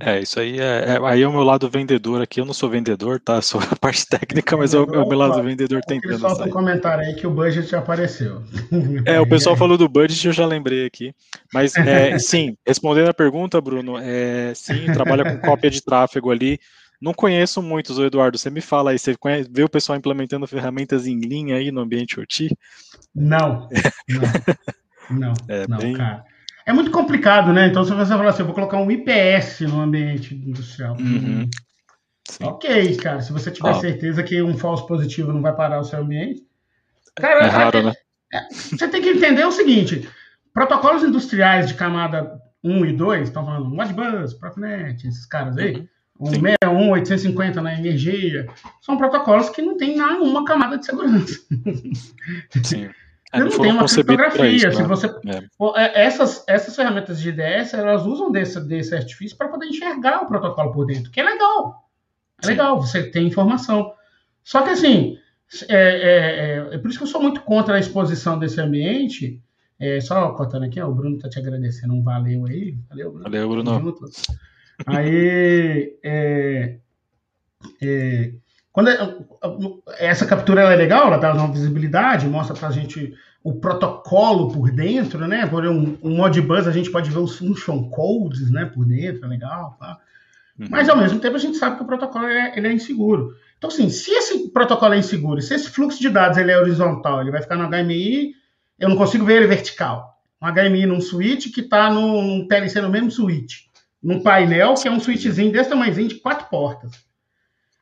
É, isso aí é, é, aí é o meu lado vendedor aqui. Eu não sou vendedor, tá? Sou a parte técnica, mas é o, é meu lado vendedor tentando. Só um comentário aí que o budget já apareceu. É, o pessoal falou do budget, eu já lembrei aqui. Mas é, sim, respondendo a pergunta, Bruno, é, sim, trabalha com cópia de tráfego ali. Não conheço muitos, Eduardo. Você me fala aí, você conhece, vê o pessoal implementando ferramentas em linha aí no ambiente OT? Não, não, não, é, não bem... cara. É muito complicado, né? Então, se você falar assim, eu vou colocar um IPS no ambiente industrial. Uhum. Ok, cara. Se você tiver certeza que um falso positivo não vai parar o seu ambiente. Cara, é raro, né? É, você tem que entender o seguinte: protocolos industriais de camada 1 e 2, estão falando Modbus, Profinet, esses caras aí, uhum. 161, 850 na energia, são protocolos que não tem nenhuma camada de segurança. Sim. É, não, não tem uma criptografia. Isso, se né? você, é. é. essas, essas ferramentas de IDS, elas usam desse, desse artifício para poder enxergar o protocolo por dentro, que é legal. É Sim. legal, você tem informação. Só que assim, é, é, é, é, por isso que eu sou muito contra a exposição desse ambiente. Só cortando aqui, ó, o Bruno está te agradecendo um valeu aí. Valeu, Bruno. Valeu, Bruno. Aí, é, quando é, essa captura é legal, ela dá uma visibilidade, mostra para a gente o protocolo por dentro, né? Por um, um Modbus a gente pode ver os function codes, né? Por dentro, é legal, tá? Uhum. Mas ao mesmo tempo a gente sabe que o protocolo é, ele é inseguro. Então, assim, se esse protocolo é inseguro, se esse fluxo de dados ele é horizontal, ele vai ficar no HMI, eu não consigo ver ele vertical. Um HMI num switch que está num PLC no mesmo switch. Num painel que é um switchzinho desse tamanhozinho de quatro portas.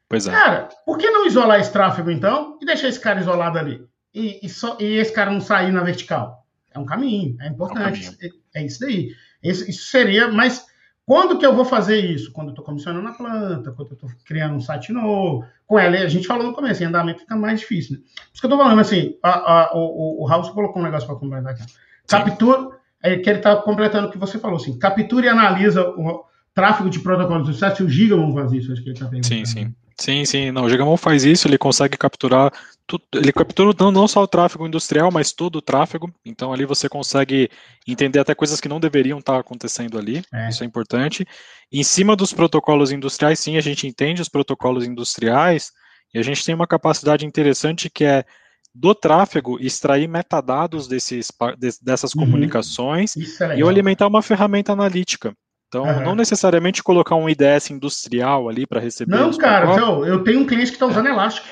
Pois é. Cara, por que não isolar esse tráfego então e deixar esse cara isolado ali? E, e, só, e esse cara não sair na vertical? É um caminho, é importante. É, um é, isso daí. Esse, isso seria, mas Quando que eu vou fazer isso? Quando eu estou comissionando a planta, quando eu estou criando um site novo. Com ela, a gente falou no começo, em andamento fica mais difícil. Né? Por isso que eu estou falando assim, a, a, o, o Raul colocou um negócio para complementar aqui. Captura, é, que ele está completando o que você falou, assim, captura e analisa o tráfego de protocolos do site, o Gigamon faz isso, acho que ele está perguntando. Sim, sim. Sim, sim, não, o Gigamon faz isso, ele consegue capturar, tudo, ele captura não, não só o tráfego industrial, mas todo o tráfego, então ali você consegue entender até coisas que não deveriam estar acontecendo ali, é. isso é importante. Em cima dos protocolos industriais, sim, a gente entende os protocolos industriais, e a gente tem uma capacidade interessante que é do tráfego extrair metadados desses, dessas uhum. comunicações é e alimentar uma ferramenta analítica. Então, uhum. não necessariamente colocar um IDS industrial ali para receber. Não, cara, eu, eu tenho um cliente que está usando é. Elastic.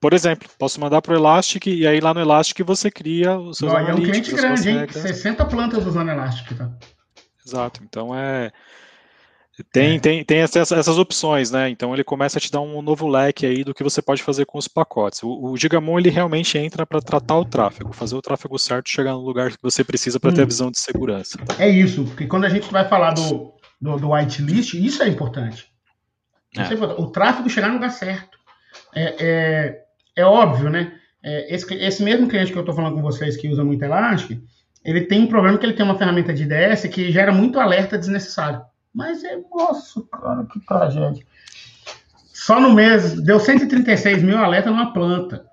Por exemplo, posso mandar para o Elastic e aí lá no Elastic você cria os seus Não, É um cliente grande, hein? 60 plantas usando Elastic, tá? Exato. Então é tem, é. tem, tem essas, essas, opções, né? Então ele começa a te dar um novo leque aí do que você pode fazer com os pacotes. O, o Gigamon ele realmente entra para tratar o tráfego, fazer o tráfego certo, chegar no lugar que você precisa para hum. ter a hum. visão de segurança. Tá? É isso, porque quando a gente vai falar do, do, do whitelist, isso é importante. É. Isso é. importante. O tráfego chegar no lugar certo. É, é, é óbvio, né? É, esse, esse mesmo cliente que eu estou falando com vocês que usa muito Elastic, ele tem um problema que ele tem uma ferramenta de IDS que gera muito alerta desnecessário. Mas é, nossa, cara, que tragédia. Só no mês, deu 136 mil alertas numa planta.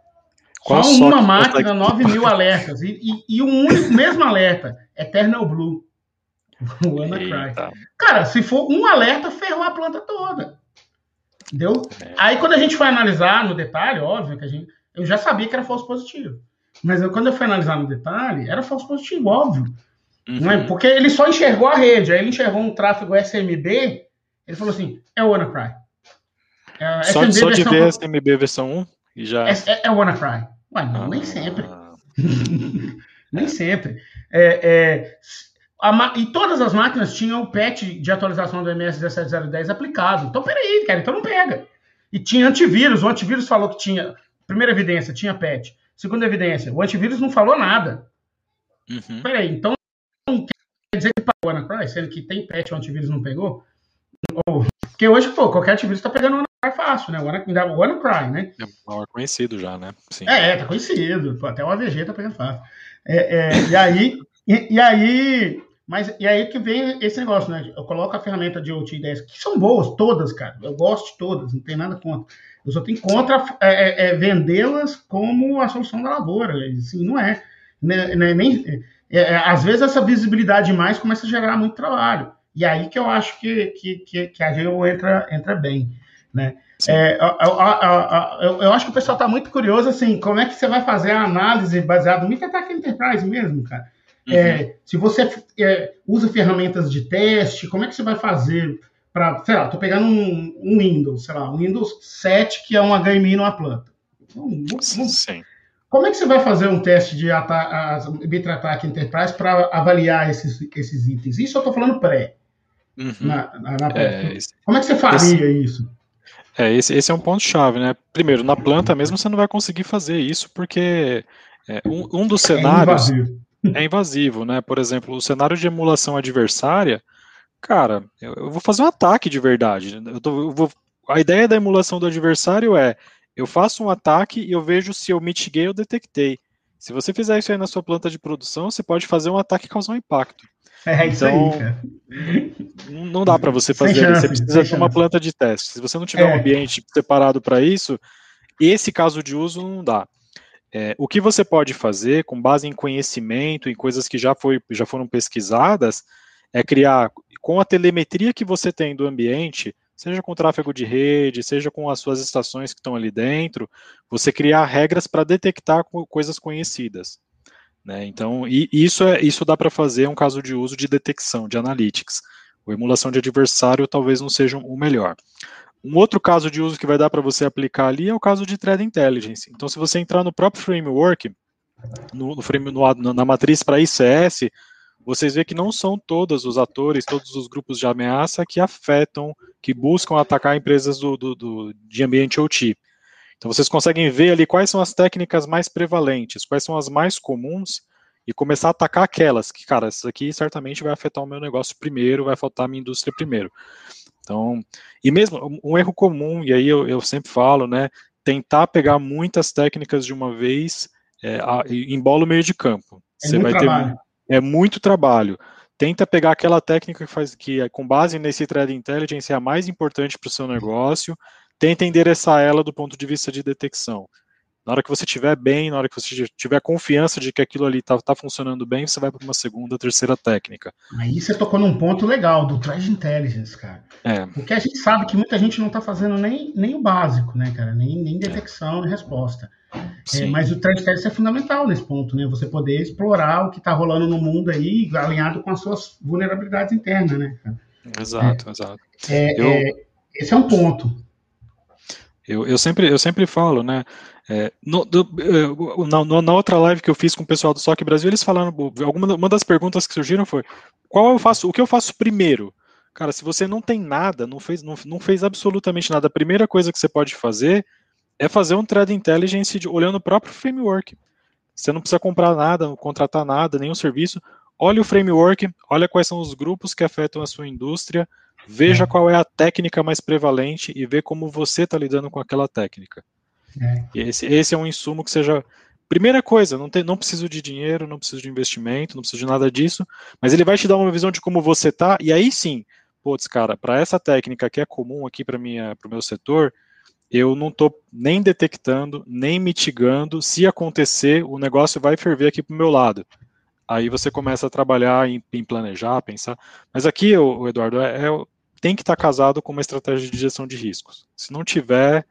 Qual Só uma máquina, 9 mil alertas. E, e, e, o único mesmo alerta, Eternal Blue. WannaCry. Cara, se for um alerta, ferrou a planta toda. Entendeu? É. Aí quando a gente foi analisar no detalhe, óbvio que a gente. Eu já sabia que era falso positivo. Mas eu, quando eu fui analisar no detalhe, era falso positivo, óbvio. Uhum. É? Porque ele só enxergou a rede, aí ele enxergou um tráfego SMB, ele falou assim, é o WannaCry. É, só, SMB só de ver SMB versão 1 e já... É, é, é o WannaCry. Ué, não, ah. nem sempre. nem sempre. É, é, a, e todas as máquinas tinham o patch de atualização do MS 17010 aplicado. Então, peraí, cara, então não pega. E tinha antivírus, o antivírus falou que tinha... Primeira evidência, tinha patch. Segunda evidência, o antivírus não falou nada. Uhum. Peraí, então quer dizer que pagou WannaCry, sendo que tem patch o antivírus não pegou. Ou, porque hoje, pô, qualquer antivírus está pegando o WannaCry fácil, né? O WannaCry, né? É maior conhecido já, né? Sim. É, tá conhecido. Pô, até o AVG tá pegando fácil. É, é, e aí, e, e, aí, mas e aí que vem esse negócio, né? Eu coloco a ferramenta de OT 10, que são boas, todas, cara. Eu gosto de todas, não tem nada contra. Eu só tenho contra é, é, é vendê-las como a solução da lavoura. Assim, não é. Né, né, nem, é, é, às vezes essa visibilidade mais começa a gerar muito trabalho. E aí que eu acho que, que, que, que a Geo entra, entra bem. Né? É, eu, eu, eu, acho que o pessoal está muito curioso, assim, como é que você vai fazer a análise baseada no Microattack Enterprise mesmo, cara? Uhum. É, se você é, usa ferramentas de teste, como é que você vai fazer para, sei lá, tô pegando um, um, Windows, sei lá, um Windows 7 que é um HMI numa planta. Então, Sim. Como é que você vai fazer um teste de Bitrataque Enterprise para avaliar esses, esses itens? Isso eu estou falando pré. Uhum. Na, na, na é, Como é que você faria esse, isso? É, esse, esse é um ponto-chave, né? Primeiro, na planta mesmo você não vai conseguir fazer isso porque é, um, um, dos é cenários é invasivo. é invasivo, né? Por exemplo, o cenário de emulação adversária, cara, eu, eu vou fazer um ataque de verdade. Eu, tô, eu vou, a ideia da emulação do adversário é eu faço um ataque e eu vejo se eu mitiguei ou detectei. Se você fizer isso aí na sua planta de produção, você pode fazer um ataque e causar um impacto. É isso então, aí, cara. Não dá para você fazer. Chance, você precisa de uma planta de teste. Se você não tiver é. um ambiente separado para isso, esse caso de uso não dá. É, o que você pode fazer, com base em conhecimento, em coisas que já, foi, já foram pesquisadas, é criar, com a telemetria que você tem do ambiente, seja com tráfego de rede, seja com as suas estações que estão ali dentro, você criar regras para detectar coisas conhecidas. Né? Então, isso, é, isso dá para fazer um caso de uso de detecção, de analytics. A emulação de adversário talvez não seja o melhor. Um outro caso de uso que vai dar para você aplicar ali é o caso de Threat Intelligence. Então, se você entrar no próprio framework, no, no, frame, no na matriz para ICS, vocês veem que não são todos os atores, todos os grupos de ameaça que afetam, que buscam atacar empresas do, do, do, de ambiente OT. Então vocês conseguem ver ali quais são as técnicas mais prevalentes, quais são as mais comuns, e começar a atacar aquelas que, cara, isso aqui certamente vai afetar o meu negócio primeiro, vai afetar a minha indústria primeiro. Então, e mesmo um erro comum, e aí eu, eu sempre falo, né, tentar pegar muitas técnicas de uma vez é, a, embola o meio de campo. É Você vai trabalho. ter é muito trabalho. Tenta pegar aquela técnica que faz que é com base nesse thread intelligence é a mais importante para o seu negócio. Tenta endereçar ela do ponto de vista de detecção. Na hora que você estiver bem, na hora que você tiver confiança de que aquilo ali está tá funcionando bem, você vai para uma segunda, terceira técnica. Aí você tocou num ponto legal do Threat Intelligence, cara. É. Porque a gente sabe que muita gente não está fazendo nem, nem o básico, né, cara? Nem, nem detecção é. e resposta. É, mas o Threat Intelligence é fundamental nesse ponto, né? Você poder explorar o que está rolando no mundo aí, alinhado com as suas vulnerabilidades internas, né? Cara? Exato, é, exato. É, Eu... É, esse é um ponto. Eu, eu, sempre, eu sempre falo, né? É, no, do, é, na, na, outra live que eu fiz com o pessoal do SOC Brasil, eles falaram, alguma uma das perguntas que surgiram foi, qual eu faço, o que eu faço primeiro? Cara, se você não tem nada, não fez, não, não fez absolutamente nada, a primeira coisa que você pode fazer é fazer um thread intelligence de, olhando o próprio framework. Você não precisa comprar nada, contratar nada, nenhum serviço. Olha o framework, olha quais são os grupos que afetam a sua indústria, veja é. qual é a técnica mais prevalente e vê como você está lidando com aquela técnica. É. Esse, esse é um insumo que seja. Primeira coisa, não, tem, não preciso de dinheiro, não preciso de investimento, não preciso de nada disso, mas ele vai te dar uma visão de como você tá, e aí sim, putz, cara, para essa técnica que é comum aqui para o meu setor, eu não estou nem detectando, nem mitigando. Se acontecer, o negócio vai ferver aqui para o meu lado. Aí você começa a trabalhar em, em planejar, pensar. Mas aqui, o, o Eduardo, é, é, tem que estar tá casado com uma estratégia de gestão de riscos. Se não tiver,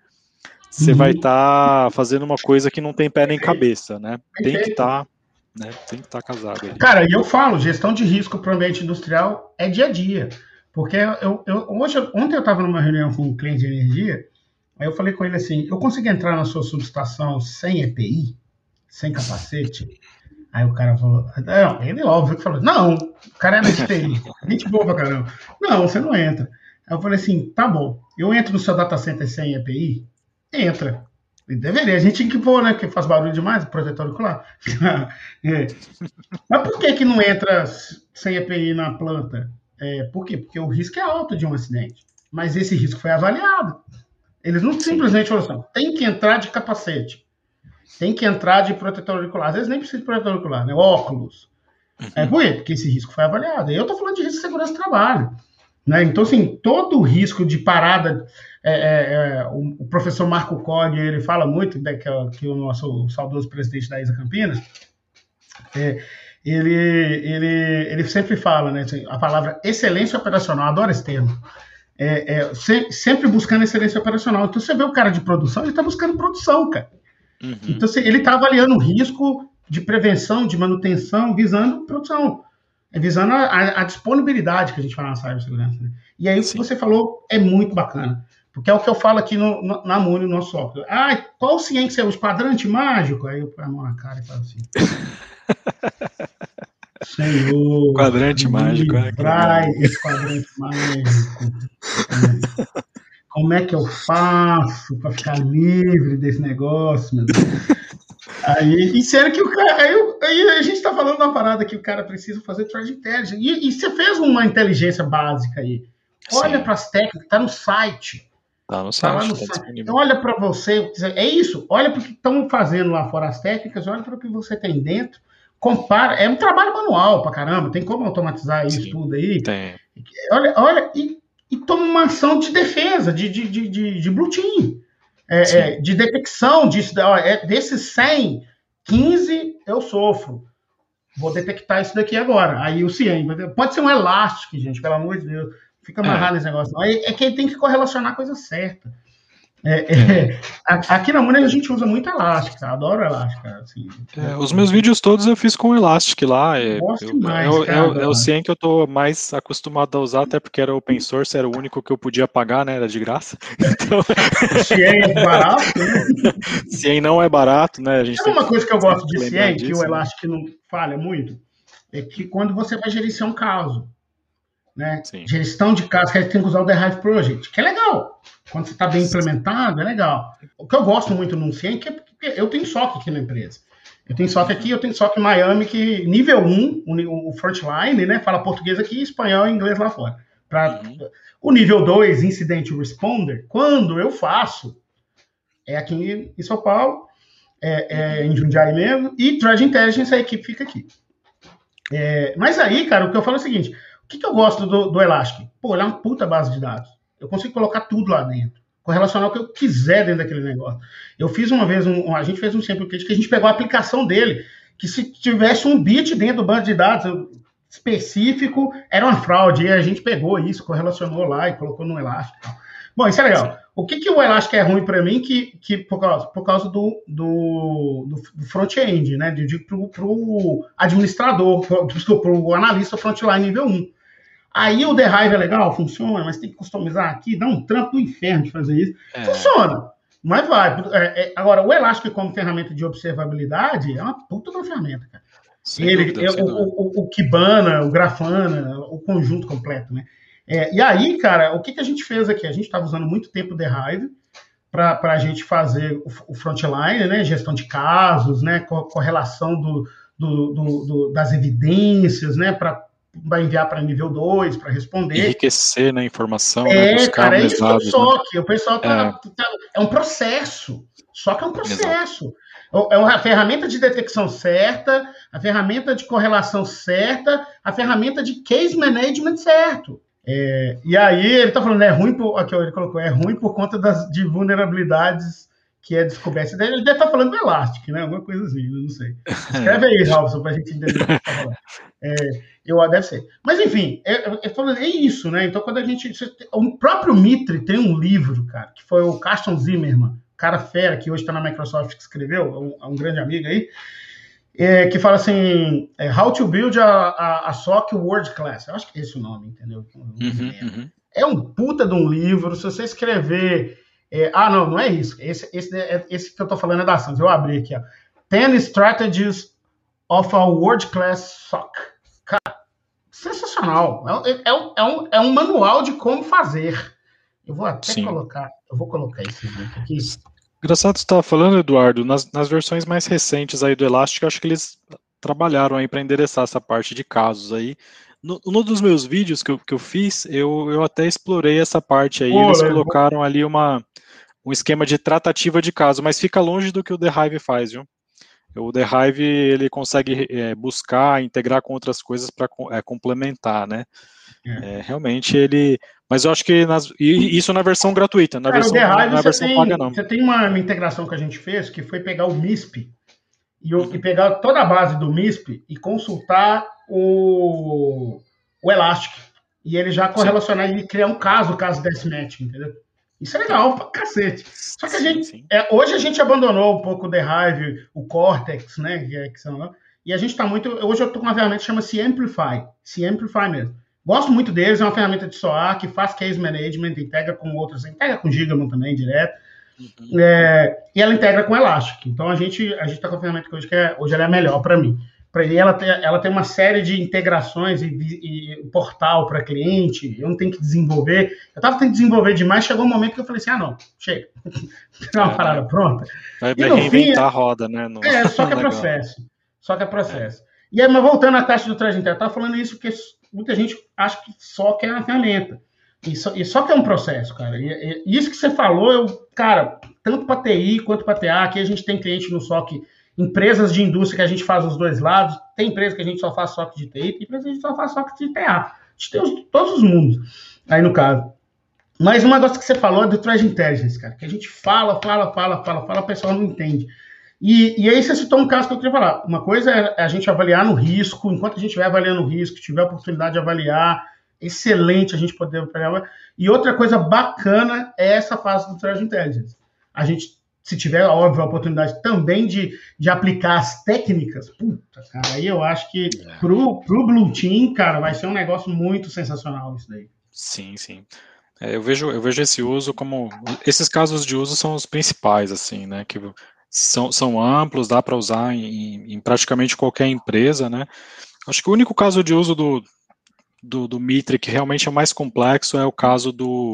você uhum. vai estar tá fazendo uma coisa que não tem pé nem cabeça, né? Tem que estar, tá, né? Tem que estar tá casado. Ali. Cara, e eu falo, gestão de risco para o ambiente industrial é dia a dia. Porque eu, eu hoje, ontem eu estava numa reunião com um cliente de energia, aí eu falei com ele assim, eu consigo entrar na sua subestação sem EPI, sem capacete? Aí o cara falou, não, ele óbvio que falou, não, o cara é na EPI, gente boa pra caramba. Não, você não entra. Aí eu falei assim, tá bom, eu entro no seu data center sem EPI? entra. E deveria, a gente tinha que pôr, né? Porque faz barulho demais, protetor auricular. é. Mas por que, que não entra sem EPI na planta? É, por quê? Porque o risco é alto de um acidente. Mas esse risco foi avaliado. Eles não simplesmente falaram assim, tem que entrar de capacete. Tem que entrar de protetor auricular. Às vezes nem precisa de protetor auricular, né? Óculos. É por quê? Porque esse risco foi avaliado. E eu estou falando de risco de segurança do trabalho. Né? Então, assim, todo o risco de parada. É, é, é, o, o, professor Marco Cog, ele fala muito, né, que, é, que o nosso saudoso presidente da ISA Campinas, é, ele, ele, ele sempre fala, né, assim, a palavra excelência operacional, adoro esse termo, é, é, se, sempre buscando excelência operacional. Então, você vê o cara de produção, ele está buscando produção, cara. Uhum. Então, assim, ele está avaliando o risco de prevenção, de manutenção, visando produção. É visando a, a, disponibilidade que a gente fala na cibersegurança. Né? E aí, Sim. o que você falou é muito bacana. Porque é o que eu falo aqui no, no, na MUNI, no nosso software. Ah, qual ciência é o quadrante mágico? Aí eu põe a mão na cara e falo assim. Senhor. Quadrante mágico, né? esse quadrante mágico. Como é que eu faço para ficar livre desse negócio, meu Deus? Aí, e sério que o cara. Aí, aí a gente está falando uma parada que o cara precisa fazer threat intelligence. E, e você fez uma inteligência básica aí. Olha para as técnicas, tá no site. Tá no site. Tá no tá site. olha para você. É isso. Olha para o que estão fazendo lá fora as técnicas, olha para o que você tem dentro. Compara. É um trabalho manual para caramba. Tem como automatizar isso Sim, tudo aí? Tem. Olha, olha e, e toma uma ação de defesa, de, de, de, de, de blue team é, é, de detecção disso. É, desses 100, 15 eu sofro. Vou detectar isso daqui agora. Aí o CIEM. Pode ser um elástico, gente, pelo amor de Deus. Fica amarrado é. nesse negócio. Aí é que ele tem que correlacionar a coisa certa. É, é, aqui na Muni a gente usa muito Elastic, adoro Elastic. Assim. É, os meus vídeos todos eu fiz com Elastic lá. É, Gosto eu, é, cara, é, o CIEM que eu tô mais acostumado a usar, até porque era open source, era o único que eu podia pagar, né? Era de graça. Então... CIEM é barato, né? CIEM não é barato, né? A gente uma coisa que eu gosto de CIEM, que o Elastic não falha muito, é que quando você vai gerenciar um caso, né? Sim. Gestão de casos, que a gente tem que usar o The Hive Project, que é legal. Quando você está bem implementado, é legal. O que eu gosto muito no CIEM é que eu tenho SOC aqui na empresa. Eu tenho SOC aqui, eu tenho SOC em Miami, que nível 1, o, frontline, né, fala português aqui, espanhol e inglês lá fora. Pra, uhum. O nível 2, Incident Responder, quando eu faço, é aqui em São Paulo, é, é em Jundiaí mesmo, e Threat Intelligence, a equipe fica aqui. É, mas aí, cara, o que eu falo é o seguinte: que, que eu gosto do, do Elastic? Pô, ele é uma puta base de dados. Eu consigo colocar tudo lá dentro. Correlacionar o que eu quiser dentro daquele negócio. Eu fiz uma vez, um, a gente fez um sample kit que a gente pegou a aplicação dele, que se tivesse um bit dentro do banco de dados específico, era uma fraude. E a gente pegou isso, correlacionou lá e colocou no Elastic. Bom, isso é legal. O que, que o Elastic é ruim para mim que, que por causa, por causa do, do, do front-end, né? De, de, para o administrador, para o analista frontline nível 1. Aí o The Hive é legal, funciona, mas tem que customizar aqui, dá um trampo do inferno de fazer isso. É. Funciona, mas vai. É, é, agora, o Elastic como ferramenta de observabilidade é uma puta ferramenta, cara. Sem Ele, dúvida, é, o, o, o, Kibana, o Grafana, o conjunto completo, né? É, e aí, cara, o que, que a gente fez aqui? A gente estava usando muito tempo The Hive para a gente fazer o, o frontline, né? Gestão de casos, né? Correlação do, do, do, do das evidências, né? Para vai enviar para nível 2 para responder. Enriquecer na né, informação. É, né, cara, é isso que o SOC. Né? O pessoal tá, é. Tá, é um processo. Só que é um processo. Exato. É uma ferramenta de detecção certa, a ferramenta de correlação certa, a ferramenta de case management certo. É, e aí ele está falando, é ruim por. Aqui ele colocou, é ruim por conta das, de vulnerabilidades que é descoberta. Ele deve estar falando do Elastic, né? Alguma coisa assim, não sei. Escreve aí, Robson, para a gente entender o que está falando. É, eu, deve ser. Mas, enfim, é, é, é, isso, né? Então, quando a gente. O próprio Mitre tem um livro, cara, que foi o Carson Zimmerman, cara fera, que hoje está na Microsoft, que escreveu, é um, é um grande amigo aí, é, que fala assim: é, How to Build a, a, a SOC World Class. Eu acho que é esse o nome, entendeu? Uhum, uhum. É um puta de um livro. Se você escrever. É, ah, não, não é isso. Esse, esse, é, esse que eu tô falando é da Sans. Eu abri aqui, ó. 10 Strategies of a World Class SOC. Cara, sensacional. É, é, é, um, é, um, é um manual de como fazer. Eu vou até Sim. colocar. Eu vou colocar esse link aqui. Engraçado você estava falando, Eduardo, nas, nas versões mais recentes aí do Elastic, acho que eles trabalharam aí para endereçar essa parte de casos aí. No, no dos meus vídeos que eu, que eu fiz, eu, eu até explorei essa parte aí. Pô, eles colocaram ali uma, um esquema de tratativa de caso, mas fica longe do que o The Hive faz, viu? O The Hive ele consegue é, buscar, integrar com outras coisas para é, complementar, né? É. é. realmente ele. Mas eu acho que nas, isso na versão gratuita, na Cara, versão, na versão tem, paga não. Você tem uma, uma, integração que a gente fez que foi pegar o MISP e, o, e pegar toda a base do MISP e consultar o, o Elastic. E ele já correlacionar e criar um caso, caso deathmatch, entendeu? Isso é legal pra cacete. Só que a gente. É, hoje a gente abandonou um pouco o The Hive, o Cortex, né? Que, é, que são, e a gente está muito. Hoje eu tô com uma ferramenta que chama Se Amplify. Se Amplify mesmo. Gosto muito deles, é uma ferramenta de SOAR que faz case management, integra com outras, integra com Gigamon também direto. Uhum. É, e ela integra com Elastic. Então a gente a gente está com a ferramenta que hoje, que é, hoje ela é melhor para mim. Para ele, ela tem, ela tem uma série de integrações e, e portal para cliente. Eu não tenho que desenvolver. Eu estava tentando desenvolver demais. Chegou um momento que eu falei assim: ah, não, chega. Tem uma é, parada pronta. Vai, vai reinventar fim, a roda, né? No... É, só que é processo. Só que é processo. É. E aí, mas voltando à taxa do trajetório, eu estava falando isso porque muita gente acha que só quer a ferramenta. E só, e só que é um processo, cara. E, e isso que você falou, eu, cara, tanto para TI quanto para TA, aqui a gente tem cliente no SOC, empresas de indústria que a gente faz os dois lados, tem empresa que a gente só faz SOC de TI, tem empresa que a gente só faz SOC de TA. A gente tem os, todos os mundos aí no caso. Mas um negócio que você falou é do Threat Intelligence, cara, que a gente fala, fala, fala, fala, fala, o pessoal não entende. E, e aí você citou um caso que eu queria falar. Uma coisa é a gente avaliar no risco, enquanto a gente estiver avaliando o risco, tiver a oportunidade de avaliar, excelente a gente poder avaliar. E outra coisa bacana é essa fase do Threat Intelligence. A gente, se tiver, óbvio, a oportunidade também de, de aplicar as técnicas, puta, cara, aí eu acho que pro, pro Blue Team, cara, vai ser um negócio muito sensacional isso daí. Sim, sim. É, eu, vejo, eu vejo esse uso como. Esses casos de uso são os principais, assim, né? Que são, são amplos, dá para usar em, em, praticamente qualquer empresa, né? Acho que o único caso de uso do, do, do Mitre que realmente é mais complexo é o caso do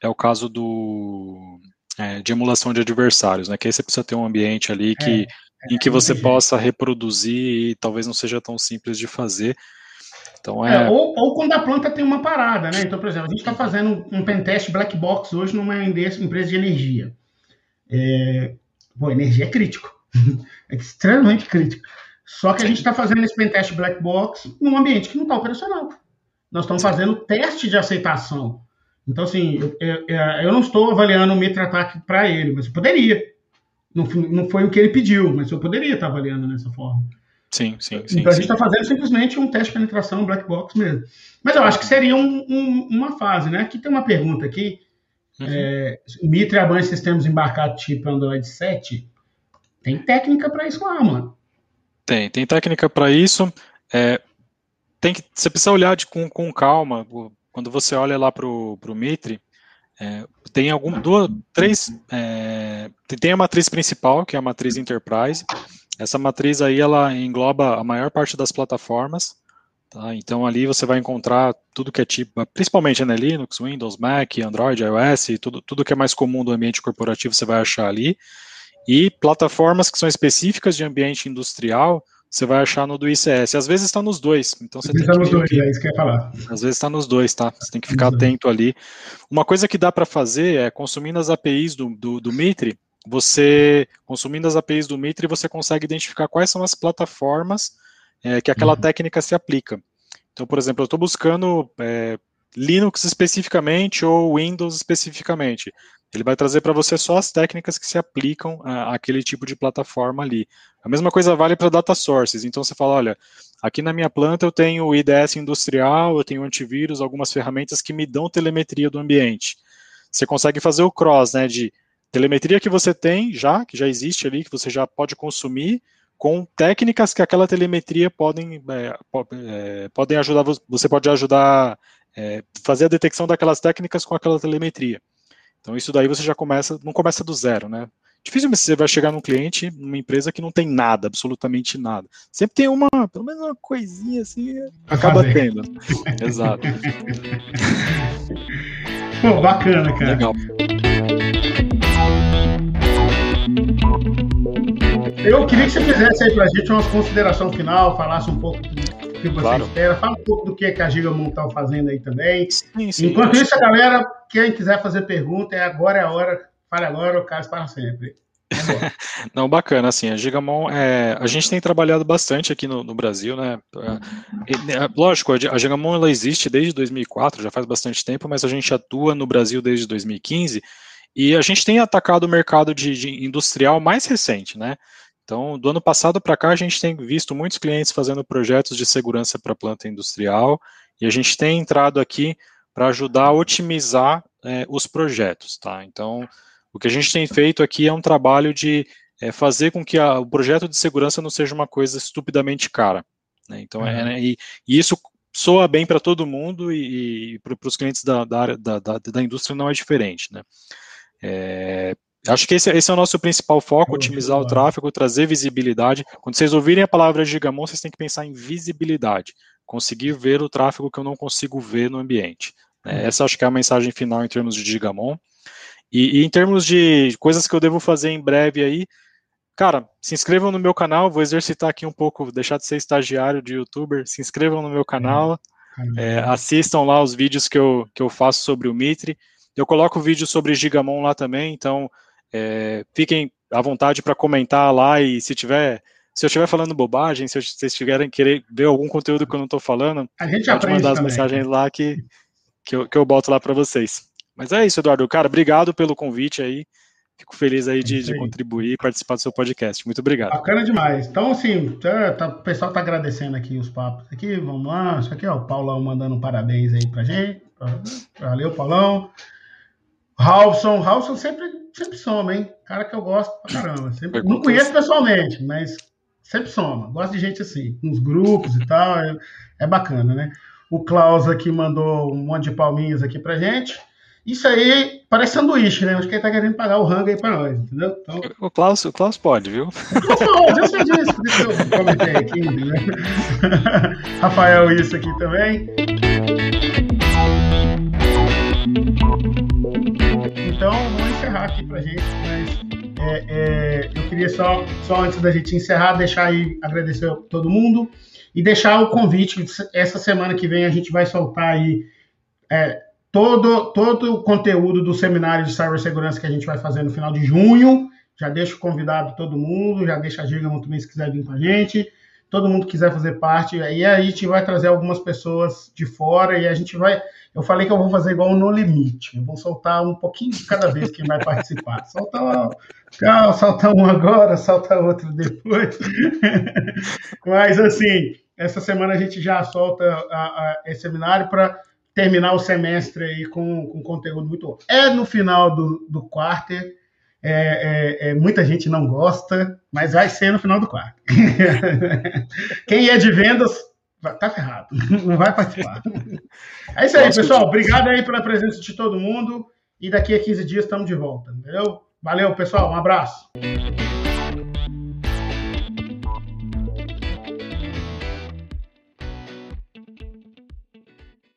é o caso do é, de emulação de adversários, né? Que aí você precisa ter um ambiente ali que em que você possa reproduzir e talvez não seja tão simples de fazer. Então é... é ou, ou, quando a planta tem uma parada, né? Então, por exemplo, a gente está fazendo um pentest black box hoje numa empresa de energia. É... Pô, energia é crítico. é extremamente crítico. Só que a gente está fazendo esse pentest black box num ambiente que não está operacional. Nós estamos fazendo teste de aceitação. Então, assim, eu, eu, eu não estou avaliando o Mitra Ataque para ele, mas eu poderia. Não, não foi o que ele pediu, mas eu poderia estar avaliando dessa forma. Sim, sim, sim. Então a gente está fazendo simplesmente um teste de penetração black box mesmo. Mas eu acho que seria um, um, uma fase, né? Aqui tem uma pergunta aqui. Uhum. É, Mitre Aban Sistemas embarcado tipo Android 7. Tem técnica para isso lá, mano. Tem, tem técnica para isso. É, tem que, você precisa olhar de, com, com calma. Quando você olha lá para o Mitre, é, tem algum, duas, três, é, tem a matriz principal, que é a matriz Enterprise, essa matriz aí, ela engloba a maior parte das plataformas, tá? Então ali você vai encontrar tudo que é tipo, principalmente né, Linux, Windows, Mac, Android, iOS, tudo, tudo que é mais comum do ambiente corporativo você vai achar ali. E plataformas que são específicas de ambiente industrial, você vai achar no do ICS. Às vezes está nos dois. Então você está nos dois, que... é isso que eu ia falar. Às vezes está nos dois, tá? Você tem que ficar atento ali. Uma coisa que dá para fazer é, consumindo as APIs do, do, do Mitre, você, consumindo as APIs do Mitre, você consegue identificar quais são as plataformas é, que aquela uhum. técnica se aplica. Então, por exemplo, eu estou buscando é, Linux especificamente ou Windows especificamente. Ele vai trazer para você só as técnicas que se aplicam àquele tipo de plataforma ali. A mesma coisa vale para data sources. Então você fala, olha, aqui na minha planta eu tenho IDS industrial, eu tenho antivírus, algumas ferramentas que me dão telemetria do ambiente. Você consegue fazer o cross, né, de telemetria que você tem já, que já existe ali, que você já pode consumir, com técnicas que aquela telemetria podem, é, é, podem ajudar, você pode ajudar é, fazer a detecção daquelas técnicas com aquela telemetria. Então isso daí você já começa, não começa do zero, né? Dificilmente você vai chegar num cliente, numa empresa que não tem nada, absolutamente nada. Sempre tem uma, pelo menos uma coisinha assim, acaba fazer. tendo. Exato. Pô, bacana, cara. Legal. Eu queria que você fizesse aí pra gente uma consideração final, falasse um pouco do que você claro. espera, fala um pouco do que, que a Gigamon tá fazendo aí também. Sim, sim, Enquanto isso, a galera, quem quiser fazer pergunta, é agora é a hora, fale agora, o caso para sempre. Não, bacana, assim, a Gigamon, é, a gente tem trabalhado bastante aqui no, no Brasil, né, é, lógico, a Gigamon, ela existe desde 2004, já faz bastante tempo, mas a gente atua no Brasil desde 2015, e a gente tem atacado o mercado de, de industrial mais recente, né, então, do ano passado para cá, a gente tem visto muitos clientes fazendo projetos de segurança para planta industrial e a gente tem entrado aqui para ajudar a otimizar é, os projetos, tá? Então, o que a gente tem feito aqui é um trabalho de é, fazer com que a, o projeto de segurança não seja uma coisa estupidamente cara. Né? Então, uhum. é, e, e, isso soa bem para todo mundo e, e para os clientes da, da, da, da, indústria não é diferente, né? É, Acho que esse, esse, é o nosso principal foco, otimizar o tráfego, trazer visibilidade. Quando vocês ouvirem a palavra Gigamon, vocês têm que pensar em visibilidade. Conseguir ver o tráfego que eu não consigo ver no ambiente. É, uhum. essa acho que é a mensagem final em termos de Gigamon. E, e, em termos de coisas que eu devo fazer em breve aí, cara, se inscrevam no meu canal, vou exercitar aqui um pouco, deixar de ser estagiário de youtuber, se inscrevam no meu canal, é, assistam lá os vídeos que eu, que eu faço sobre o Mitre. Eu coloco vídeo sobre Gigamon lá também, então é, fiquem à vontade para comentar lá e se tiver se eu estiver falando bobagem, se vocês tiverem querer ver algum conteúdo que eu não estou falando, a gente pode mandar as também. mensagens lá que, que, eu, que eu boto lá para vocês. Mas é isso, Eduardo. Cara, obrigado pelo convite aí. Fico feliz aí de, de contribuir e participar do seu podcast. Muito obrigado. Bacana demais. Então, assim, tá, tá, o pessoal tá agradecendo aqui os papos aqui. Vamos lá. Isso aqui, ó, o Paulão mandando um parabéns aí pra gente. Valeu, Paulão. Halson, Halson sempre, sempre soma, hein? Cara que eu gosto pra caramba. Sempre, não conheço pessoalmente, mas sempre soma. Gosto de gente assim, uns grupos e tal. É, é bacana, né? O Klaus aqui mandou um monte de palminhas aqui pra gente. Isso aí parece sanduíche, né? Acho que ele tá querendo pagar o rango aí pra nós, entendeu? Então... O, Klaus, o Klaus pode, viu? O Klaus pode, eu sei disso. Deixa eu comentei aqui, né? Rafael, isso aqui também. Aqui pra gente, mas é, é, eu queria só, só antes da gente encerrar, deixar aí, agradecer a todo mundo e deixar o convite. Essa semana que vem a gente vai soltar aí é, todo, todo o conteúdo do seminário de cibersegurança que a gente vai fazer no final de junho. Já deixo convidado todo mundo, já deixa a Giga também se quiser vir com a gente. Todo mundo quiser fazer parte, aí a gente vai trazer algumas pessoas de fora e a gente vai. Eu falei que eu vou fazer igual no limite. Eu vou soltar um pouquinho de cada vez quem vai participar. Solta, solta um agora, solta outro depois. Mas assim, essa semana a gente já solta a, a, esse seminário para terminar o semestre aí com, com conteúdo muito bom. É no final do, do quarter, é, é, é, muita gente não gosta, mas vai ser no final do quarto. Quem é de vendas tá ferrado, não vai participar. É isso aí, pessoal. Obrigado aí pela presença de todo mundo. E daqui a 15 dias estamos de volta, entendeu? Valeu, pessoal. Um abraço.